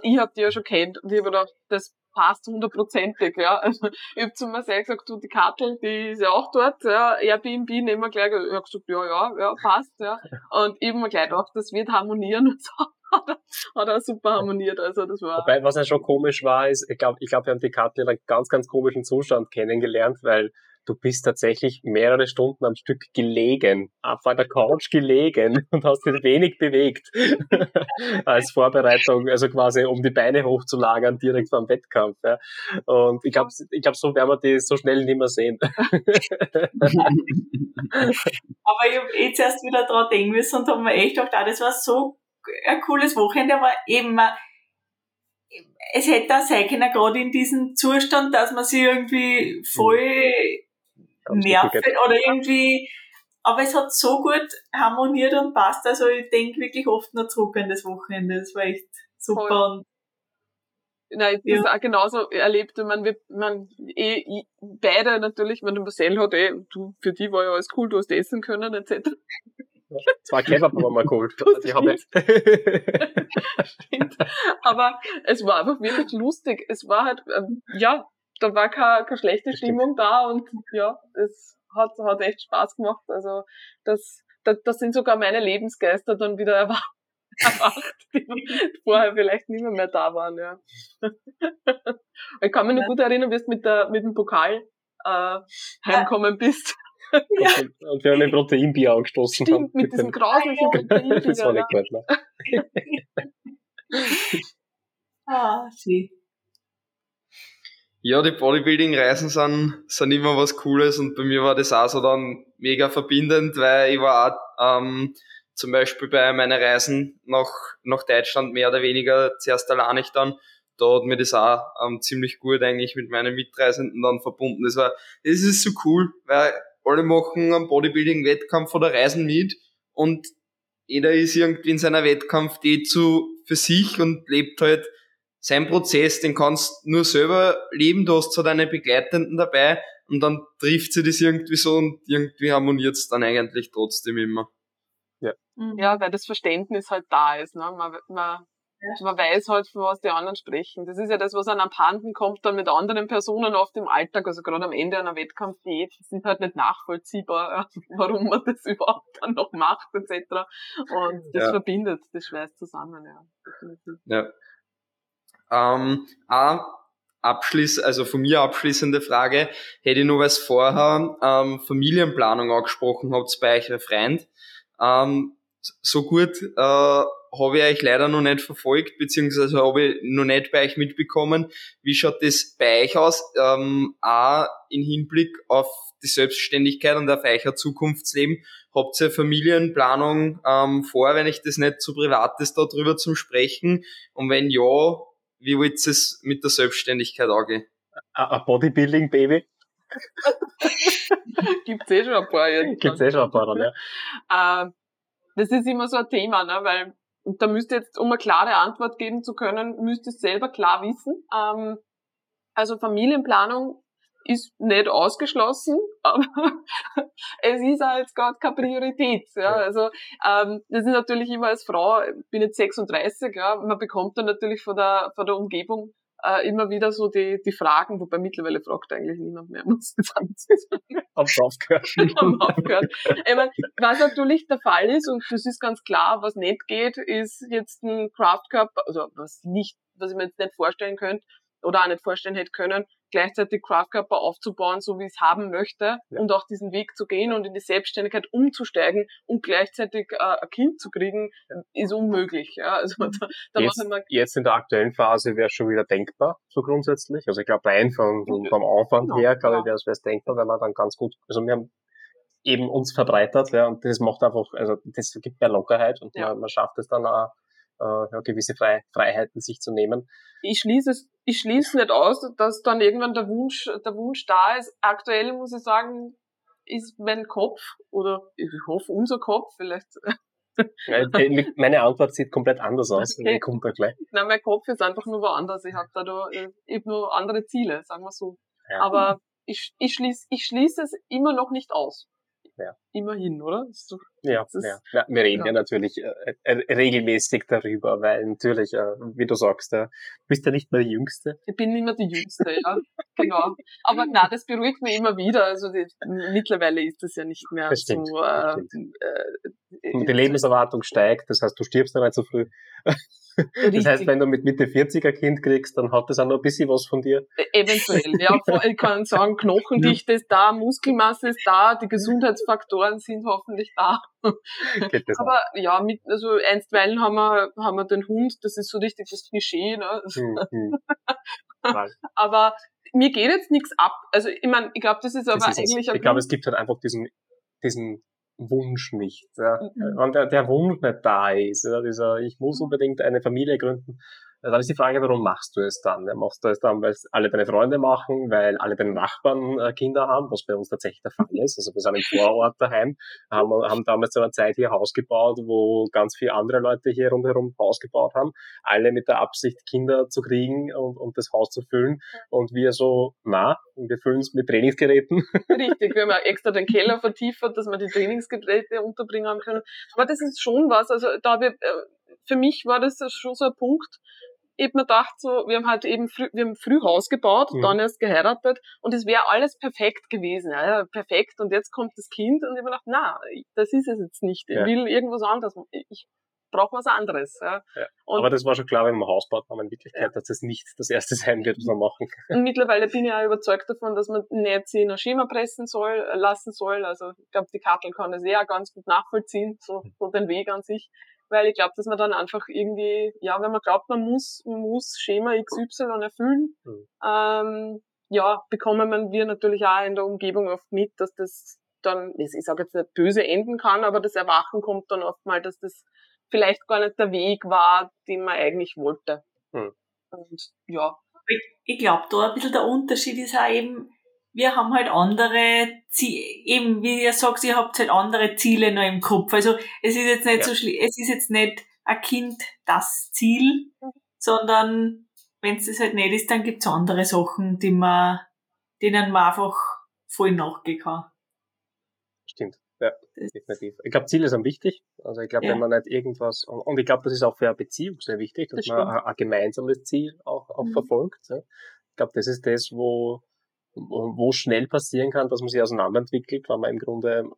S4: ich hab die ja schon kennt und ich habe gedacht, das passt hundertprozentig, ja. Also, ich hab zu Marcel gesagt, du, die Kattel, die ist ja auch dort, ja, Airbnb nehmen wir gleich, ich hab gesagt, ja, ja, ja, passt, ja. Und ich hab mir gleich gedacht, das wird harmonieren und so. Hat er, hat er super harmoniert, also das war.
S3: Wobei, was ja schon komisch war, ist, ich glaube, ich glaub, wir haben die Kattel in einem ganz, ganz komischen Zustand kennengelernt, weil du bist tatsächlich mehrere Stunden am Stück gelegen, auf einer Couch gelegen und hast dich wenig bewegt als Vorbereitung, also quasi um die Beine hochzulagern direkt beim Wettkampf. Ja. Und ich glaube, ich glaub, so werden wir die so schnell nicht mehr sehen. Aber
S2: ich habe jetzt erst wieder dran denken müssen und habe mir echt gedacht, ah, das war so ein cooles Wochenende, aber eben es hätte auch sein können, gerade in diesem Zustand, dass man sich irgendwie voll nervig oder irgendwie, aber es hat so gut harmoniert und passt. Also ich denke wirklich oft noch zurück an das Wochenende. Das war echt super. Voll. Und
S4: Nein, das ja. ist auch genauso erlebt, man wird, man, eh, beide natürlich, man Marcel hat eh, du, für die war ja alles cool, du hast essen können, etc.
S3: Zwei Kebab haben wir mal geholt.
S4: Die haben Stimmt. Aber es war einfach wirklich lustig. Es war halt, ähm, ja, da war keine, keine schlechte Stimmung da und ja, es hat, hat echt Spaß gemacht. Also das, das, das sind sogar meine Lebensgeister dann wieder erwacht, die vorher vielleicht nicht mehr, mehr da waren. Ja. Ich kann mich noch gut erinnern, wie du mit, der, mit dem Pokal äh, heimkommen bist.
S3: Ja. Und, wir haben ein Proteinbier angestoßen.
S4: Stimmt, haben, mit, diesem grauslichen Proteinbier.
S3: das war nicht gut, ne?
S2: ah, sie.
S1: Ja, die Bodybuilding-Reisen sind, sind immer was Cooles und bei mir war das auch so dann mega verbindend, weil ich war auch, ähm, zum Beispiel bei meinen Reisen nach, nach Deutschland mehr oder weniger zuerst alleine ich dann. Da hat mir das auch ähm, ziemlich gut eigentlich mit meinen Mitreisenden dann verbunden. Das war, das ist so cool, weil alle machen einen Bodybuilding-Wettkampf oder Reisen mit und jeder ist irgendwie in seiner Wettkampf die zu für sich und lebt halt sein Prozess, den kannst du nur selber leben, du hast so deine Begleitenden dabei und dann trifft sie das irgendwie so und irgendwie harmoniert es dann eigentlich trotzdem immer.
S4: Ja. Mhm. ja, weil das Verständnis halt da ist. Ne? Man, man, man weiß halt, von was die anderen sprechen. Das ist ja das, was einem abhanden kommt dann mit anderen Personen oft im Alltag, also gerade am Ende einer Wettkampfdiät, sind halt nicht nachvollziehbar, warum man das überhaupt dann noch macht, etc. Und das ja. verbindet, das schweißt zusammen, ja.
S1: Ja. Ähm, auch abschließ, also von mir abschließende Frage, hätte ich noch was vorher, ähm, Familienplanung angesprochen habt bei euch Freund. Ähm, so gut äh, habe ich euch leider noch nicht verfolgt, beziehungsweise habe ich noch nicht bei euch mitbekommen. Wie schaut das bei euch aus? Ähm, auch im Hinblick auf die Selbstständigkeit und auf euer Zukunftsleben. Habt ihr Familienplanung ähm, vor, wenn ich das nicht zu privat ist, darüber zum Sprechen? Und wenn ja, wie wollt ihr es mit der Selbstständigkeit angehen?
S3: Ein Bodybuilding-Baby?
S4: Gibt's eh schon ein paar jetzt.
S3: Gibt's eh schon ein paar dann,
S4: ja. Äh, das ist immer so ein Thema, ne, weil da müsst ihr jetzt, um eine klare Antwort geben zu können, müsst ihr es selber klar wissen. Ähm, also Familienplanung ist nicht ausgeschlossen, aber es ist auch jetzt gerade keine Priorität. Ja. Also ähm, das ist natürlich immer als Frau, bin jetzt 36, ja, man bekommt dann natürlich von der, von der Umgebung äh, immer wieder so die, die Fragen, wobei mittlerweile fragt eigentlich niemand mehr, muss ich sagen.
S3: Haben aufgehört.
S4: Haben aufgehört. Ich mein, was natürlich der Fall ist, und das ist ganz klar, was nicht geht, ist jetzt ein Craftkörper, also was nicht, was ich mir jetzt nicht vorstellen könnte, oder auch nicht vorstellen hätte können, gleichzeitig Craftkörper aufzubauen, so wie ich es haben möchte ja. und auch diesen Weg zu gehen und in die Selbstständigkeit umzusteigen und gleichzeitig äh, ein Kind zu kriegen, ist unmöglich. Ja? Also
S3: da, da jetzt, jetzt in der aktuellen Phase wäre schon wieder denkbar, so grundsätzlich. Also ich glaube rein vom, vom Aufwand genau, her, glaube ich, wäre es denkbar, weil man dann ganz gut, also wir haben eben uns verbreitert, ja, und das macht einfach, also das gibt mehr Lockerheit und ja. man, man schafft es dann auch, ja, gewisse Frei Freiheiten sich zu nehmen.
S4: Ich schließe es, ich schließe nicht aus, dass dann irgendwann der Wunsch, der Wunsch da ist. Aktuell muss ich sagen, ist mein Kopf oder ich hoffe unser Kopf vielleicht.
S3: Meine Antwort sieht komplett anders aus. Okay. Kommt da gleich.
S4: Nein, mein Kopf ist einfach nur woanders. Ich habe da, da hab nur andere Ziele, sagen wir so. Ja. Aber ich, ich schließe ich schließe es immer noch nicht aus ja. immerhin, oder?
S3: Doch, ja, ja, ja. Wir reden ja, ja natürlich äh, äh, regelmäßig darüber, weil natürlich, äh, wie du sagst, äh, bist ja nicht mehr die Jüngste.
S4: Ich bin nicht mehr die Jüngste, ja, genau. Aber na, das beruhigt mich immer wieder. Also die, mittlerweile ist das ja nicht mehr das stimmt, so. Äh,
S3: äh, die Lebenserwartung steigt, das heißt, du stirbst dann nicht so früh. Das heißt, wenn du mit Mitte 40er Kind kriegst, dann hat das auch noch ein bisschen was von dir.
S4: E, eventuell, ja. Ich kann sagen, Knochendichte ist da, Muskelmasse ist da, die Gesundheitsfaktoren sind hoffentlich da. Aber ja, mit, also einstweilen haben wir, haben wir den Hund, das ist so richtig das Klischee, ne? Hm, hm. aber mir geht jetzt nichts ab. Also ich meine, ich glaube, das ist aber das ist eigentlich.
S3: Ich glaube, es gibt halt einfach diesen, diesen Wunsch nicht. Ja. Mhm. Wenn der, der Wunsch nicht da ist, ja, dieser, ich muss unbedingt eine Familie gründen, dann ist die Frage, warum machst du es dann? Machst du es dann, weil es alle deine Freunde machen, weil alle deine Nachbarn äh, Kinder haben, was bei uns tatsächlich der Fall ist. Also wir sind im Vorort daheim, haben, haben damals zu einer Zeit hier Haus gebaut, wo ganz viele andere Leute hier rundherum Haus gebaut haben, alle mit der Absicht, Kinder zu kriegen und, und das Haus zu füllen. Und wir so, na, wir füllen es mit Trainingsgeräten.
S4: Richtig, wir haben ja extra den Keller vertiefert, dass wir die Trainingsgeräte unterbringen können. Aber das ist schon was, also da wir, äh, für mich war das schon so ein Punkt, ich mir gedacht, so, wir haben halt eben früh, wir haben früh Haus gebaut, mhm. dann erst geheiratet und es wäre alles perfekt gewesen, ja, perfekt und jetzt kommt das Kind und ich mir gedacht, na, das ist es jetzt nicht, ich ja. will irgendwas anderes, ich brauche was anderes. Ja.
S3: ja. Aber das war schon klar, wenn man Haus baut, man in Wirklichkeit, ja. dass das nicht das erste sein wird, was wir machen.
S4: Und mittlerweile bin ich auch überzeugt davon, dass man nicht sie in ein Schema pressen soll, lassen soll. Also ich glaube, die Kartel kann das eher ganz gut nachvollziehen, so, so den Weg an sich weil ich glaube, dass man dann einfach irgendwie, ja, wenn man glaubt, man muss, man muss Schema XY erfüllen, mhm. ähm, ja, bekommen wir natürlich auch in der Umgebung oft mit, dass das dann, ich sage jetzt nicht böse enden kann, aber das Erwachen kommt dann oft mal, dass das vielleicht gar nicht der Weg war, den man eigentlich wollte. Mhm. Und ja.
S2: Ich, ich glaube, da ein bisschen der Unterschied ist auch eben, wir haben halt andere, Ziele, eben wie ihr sagt, ihr habt halt andere Ziele noch im Kopf. Also es ist jetzt nicht ja. so schlimm, es ist jetzt nicht ein Kind das Ziel, sondern wenn es das halt nicht ist, dann gibt's andere Sachen, die man, denen man einfach voll nachgehen kann.
S3: Stimmt. Ja, definitiv. Ich glaube, Ziele sind wichtig. Also ich glaube, ja. wenn man nicht irgendwas, und ich glaube, das ist auch für eine Beziehung sehr wichtig, dass das man ein, ein, gemeinsames Ziel auch, auch mhm. verfolgt. Ich glaube, das ist das, wo, wo schnell passieren kann, dass man sich auseinanderentwickelt, weil man im Grunde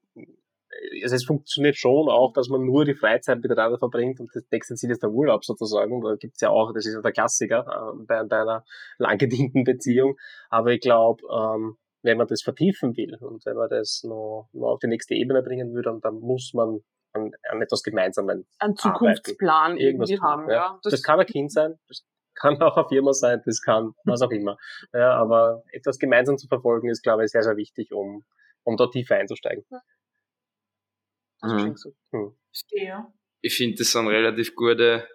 S3: also es funktioniert schon auch, dass man nur die Freizeit miteinander verbringt und das nächste Ziel ist der Urlaub sozusagen. Da gibt's ja auch, das ist ja der Klassiker äh, bei, bei einer langgedienten Beziehung. Aber ich glaube, ähm, wenn man das vertiefen will und wenn man das noch, noch auf die nächste Ebene bringen will, dann, dann muss man an, an etwas Gemeinsamen
S4: Ein Zukunftsplan arbeiten. irgendwie haben, ja.
S3: Das, das, kann ein Kind sein, das kann auch eine Firma sein, das kann was auch immer. Ja, aber etwas gemeinsam zu verfolgen ist, glaube ich, sehr, sehr wichtig, um, um dort tiefer einzusteigen.
S1: Mhm. So. Hm. Ich finde, das sind relativ gute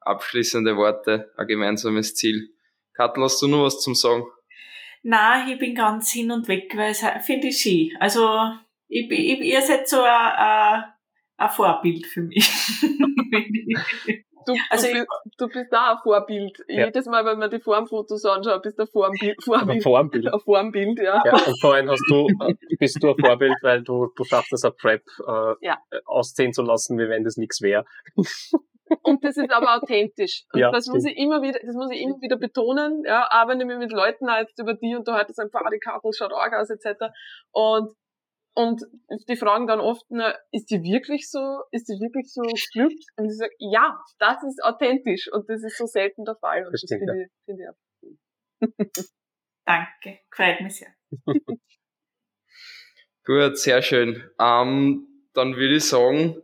S1: abschließende Worte, ein gemeinsames Ziel. Kattel, hast du noch was zum Sagen?
S2: Nein, ich bin ganz hin und weg, weil es finde ich schön. Also, ich, ich, ihr seid so ein, ein Vorbild für mich.
S4: Du, also du, bist, du bist da ein Vorbild. Ja. Jedes Mal, wenn man die Formfotos anschaut, bist du ein Vorbild. Vorbild.
S3: Formbild.
S4: Ein Formbild, ja.
S3: ja. Und vor allem hast du, bist du ein Vorbild, weil du, du schaffst es, ein Prep äh, ja. aussehen zu lassen, wie wenn das nichts wäre.
S4: Und das ist aber authentisch. Und ja, das muss ich immer wieder, das muss ich immer wieder betonen, ja, ich mich mit Leuten halt über die unterhalte, sagen, die Kartel schaut arg aus, etc. Und und die fragen dann oft, na, ist die wirklich so, ist die wirklich so glückt? Und ich sage, ja, das ist authentisch und das ist so selten der Fall. Und das, das finde ich, find ich
S2: auch Danke, freut mich sehr.
S1: Gut, sehr schön. Ähm, dann würde ich sagen,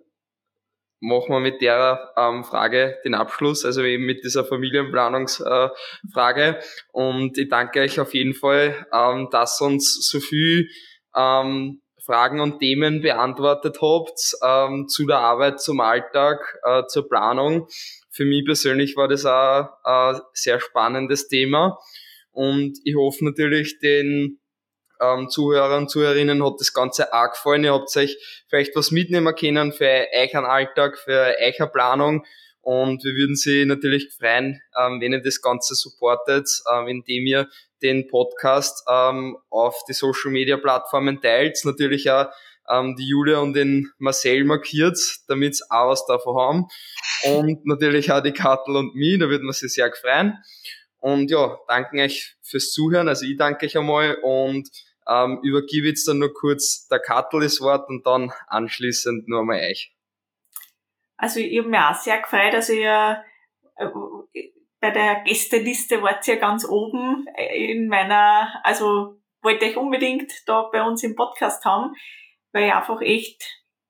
S1: machen wir mit der ähm, Frage den Abschluss, also eben mit dieser Familienplanungsfrage. Äh, und ich danke euch auf jeden Fall, ähm, dass uns so viel ähm, Fragen und Themen beantwortet habt ähm, zu der Arbeit, zum Alltag, äh, zur Planung. Für mich persönlich war das auch ein sehr spannendes Thema und ich hoffe natürlich den ähm, Zuhörer und Zuhörerinnen hat das Ganze auch gefallen. Ihr habt euch vielleicht was mitnehmen können für euren Alltag, für eure Planung. Und wir würden Sie natürlich freuen, ähm, wenn ihr das Ganze supportet, ähm, indem ihr den Podcast ähm, auf die Social Media Plattformen teilt. Natürlich auch ähm, die Julia und den Marcel markiert, damit sie auch was davon haben. Und natürlich auch die Kattel und mich, da würden wir sie sehr freuen. Und ja, danken euch fürs Zuhören. Also ich danke euch einmal und ähm, übergebe jetzt dann nur kurz der Kattel das Wort und dann anschließend nur einmal euch.
S2: Also ich habe mich auch sehr gefreut, also ihr äh, bei der Gästeliste wart ihr ganz oben in meiner, also wollte ich unbedingt da bei uns im Podcast haben, weil ich einfach echt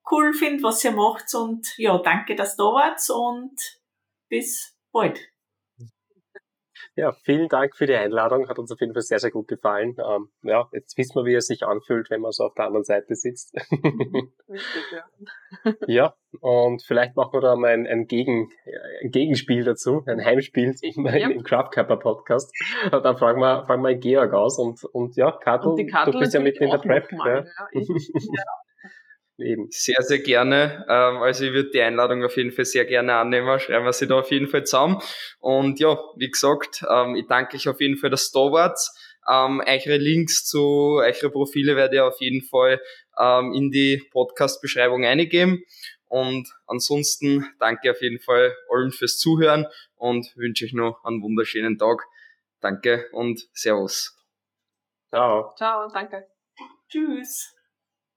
S2: cool finde, was ihr macht und ja, danke, dass ihr da wart und bis bald.
S3: Ja, vielen Dank für die Einladung. Hat uns auf jeden Fall sehr, sehr gut gefallen. Ähm, ja, jetzt wissen wir, wie es sich anfühlt, wenn man so auf der anderen Seite sitzt. Richtig, ja. ja, und vielleicht machen wir da mal ein, ein, Gegen, ein Gegenspiel dazu, ein Heimspiel im, ja. im Craftkörper Podcast. Dann fragen wir, fragen wir Georg aus und, und ja, Kattel, und du bist ja mitten in der Prep. Mal, ja. Ich, ja.
S1: Eben. Sehr, sehr gerne. Ähm, also ich würde die Einladung auf jeden Fall sehr gerne annehmen. Schreiben wir sie da auf jeden Fall zusammen. Und ja, wie gesagt, ähm, ich danke euch auf jeden Fall, dass ihr da wart. Ähm, eure Links zu eure Profile werde ich auf jeden Fall ähm, in die Podcast-Beschreibung eingeben. Und ansonsten danke auf jeden Fall allen fürs Zuhören und wünsche euch noch einen wunderschönen Tag. Danke und Servus.
S4: Ciao. Ciao, danke.
S2: Tschüss.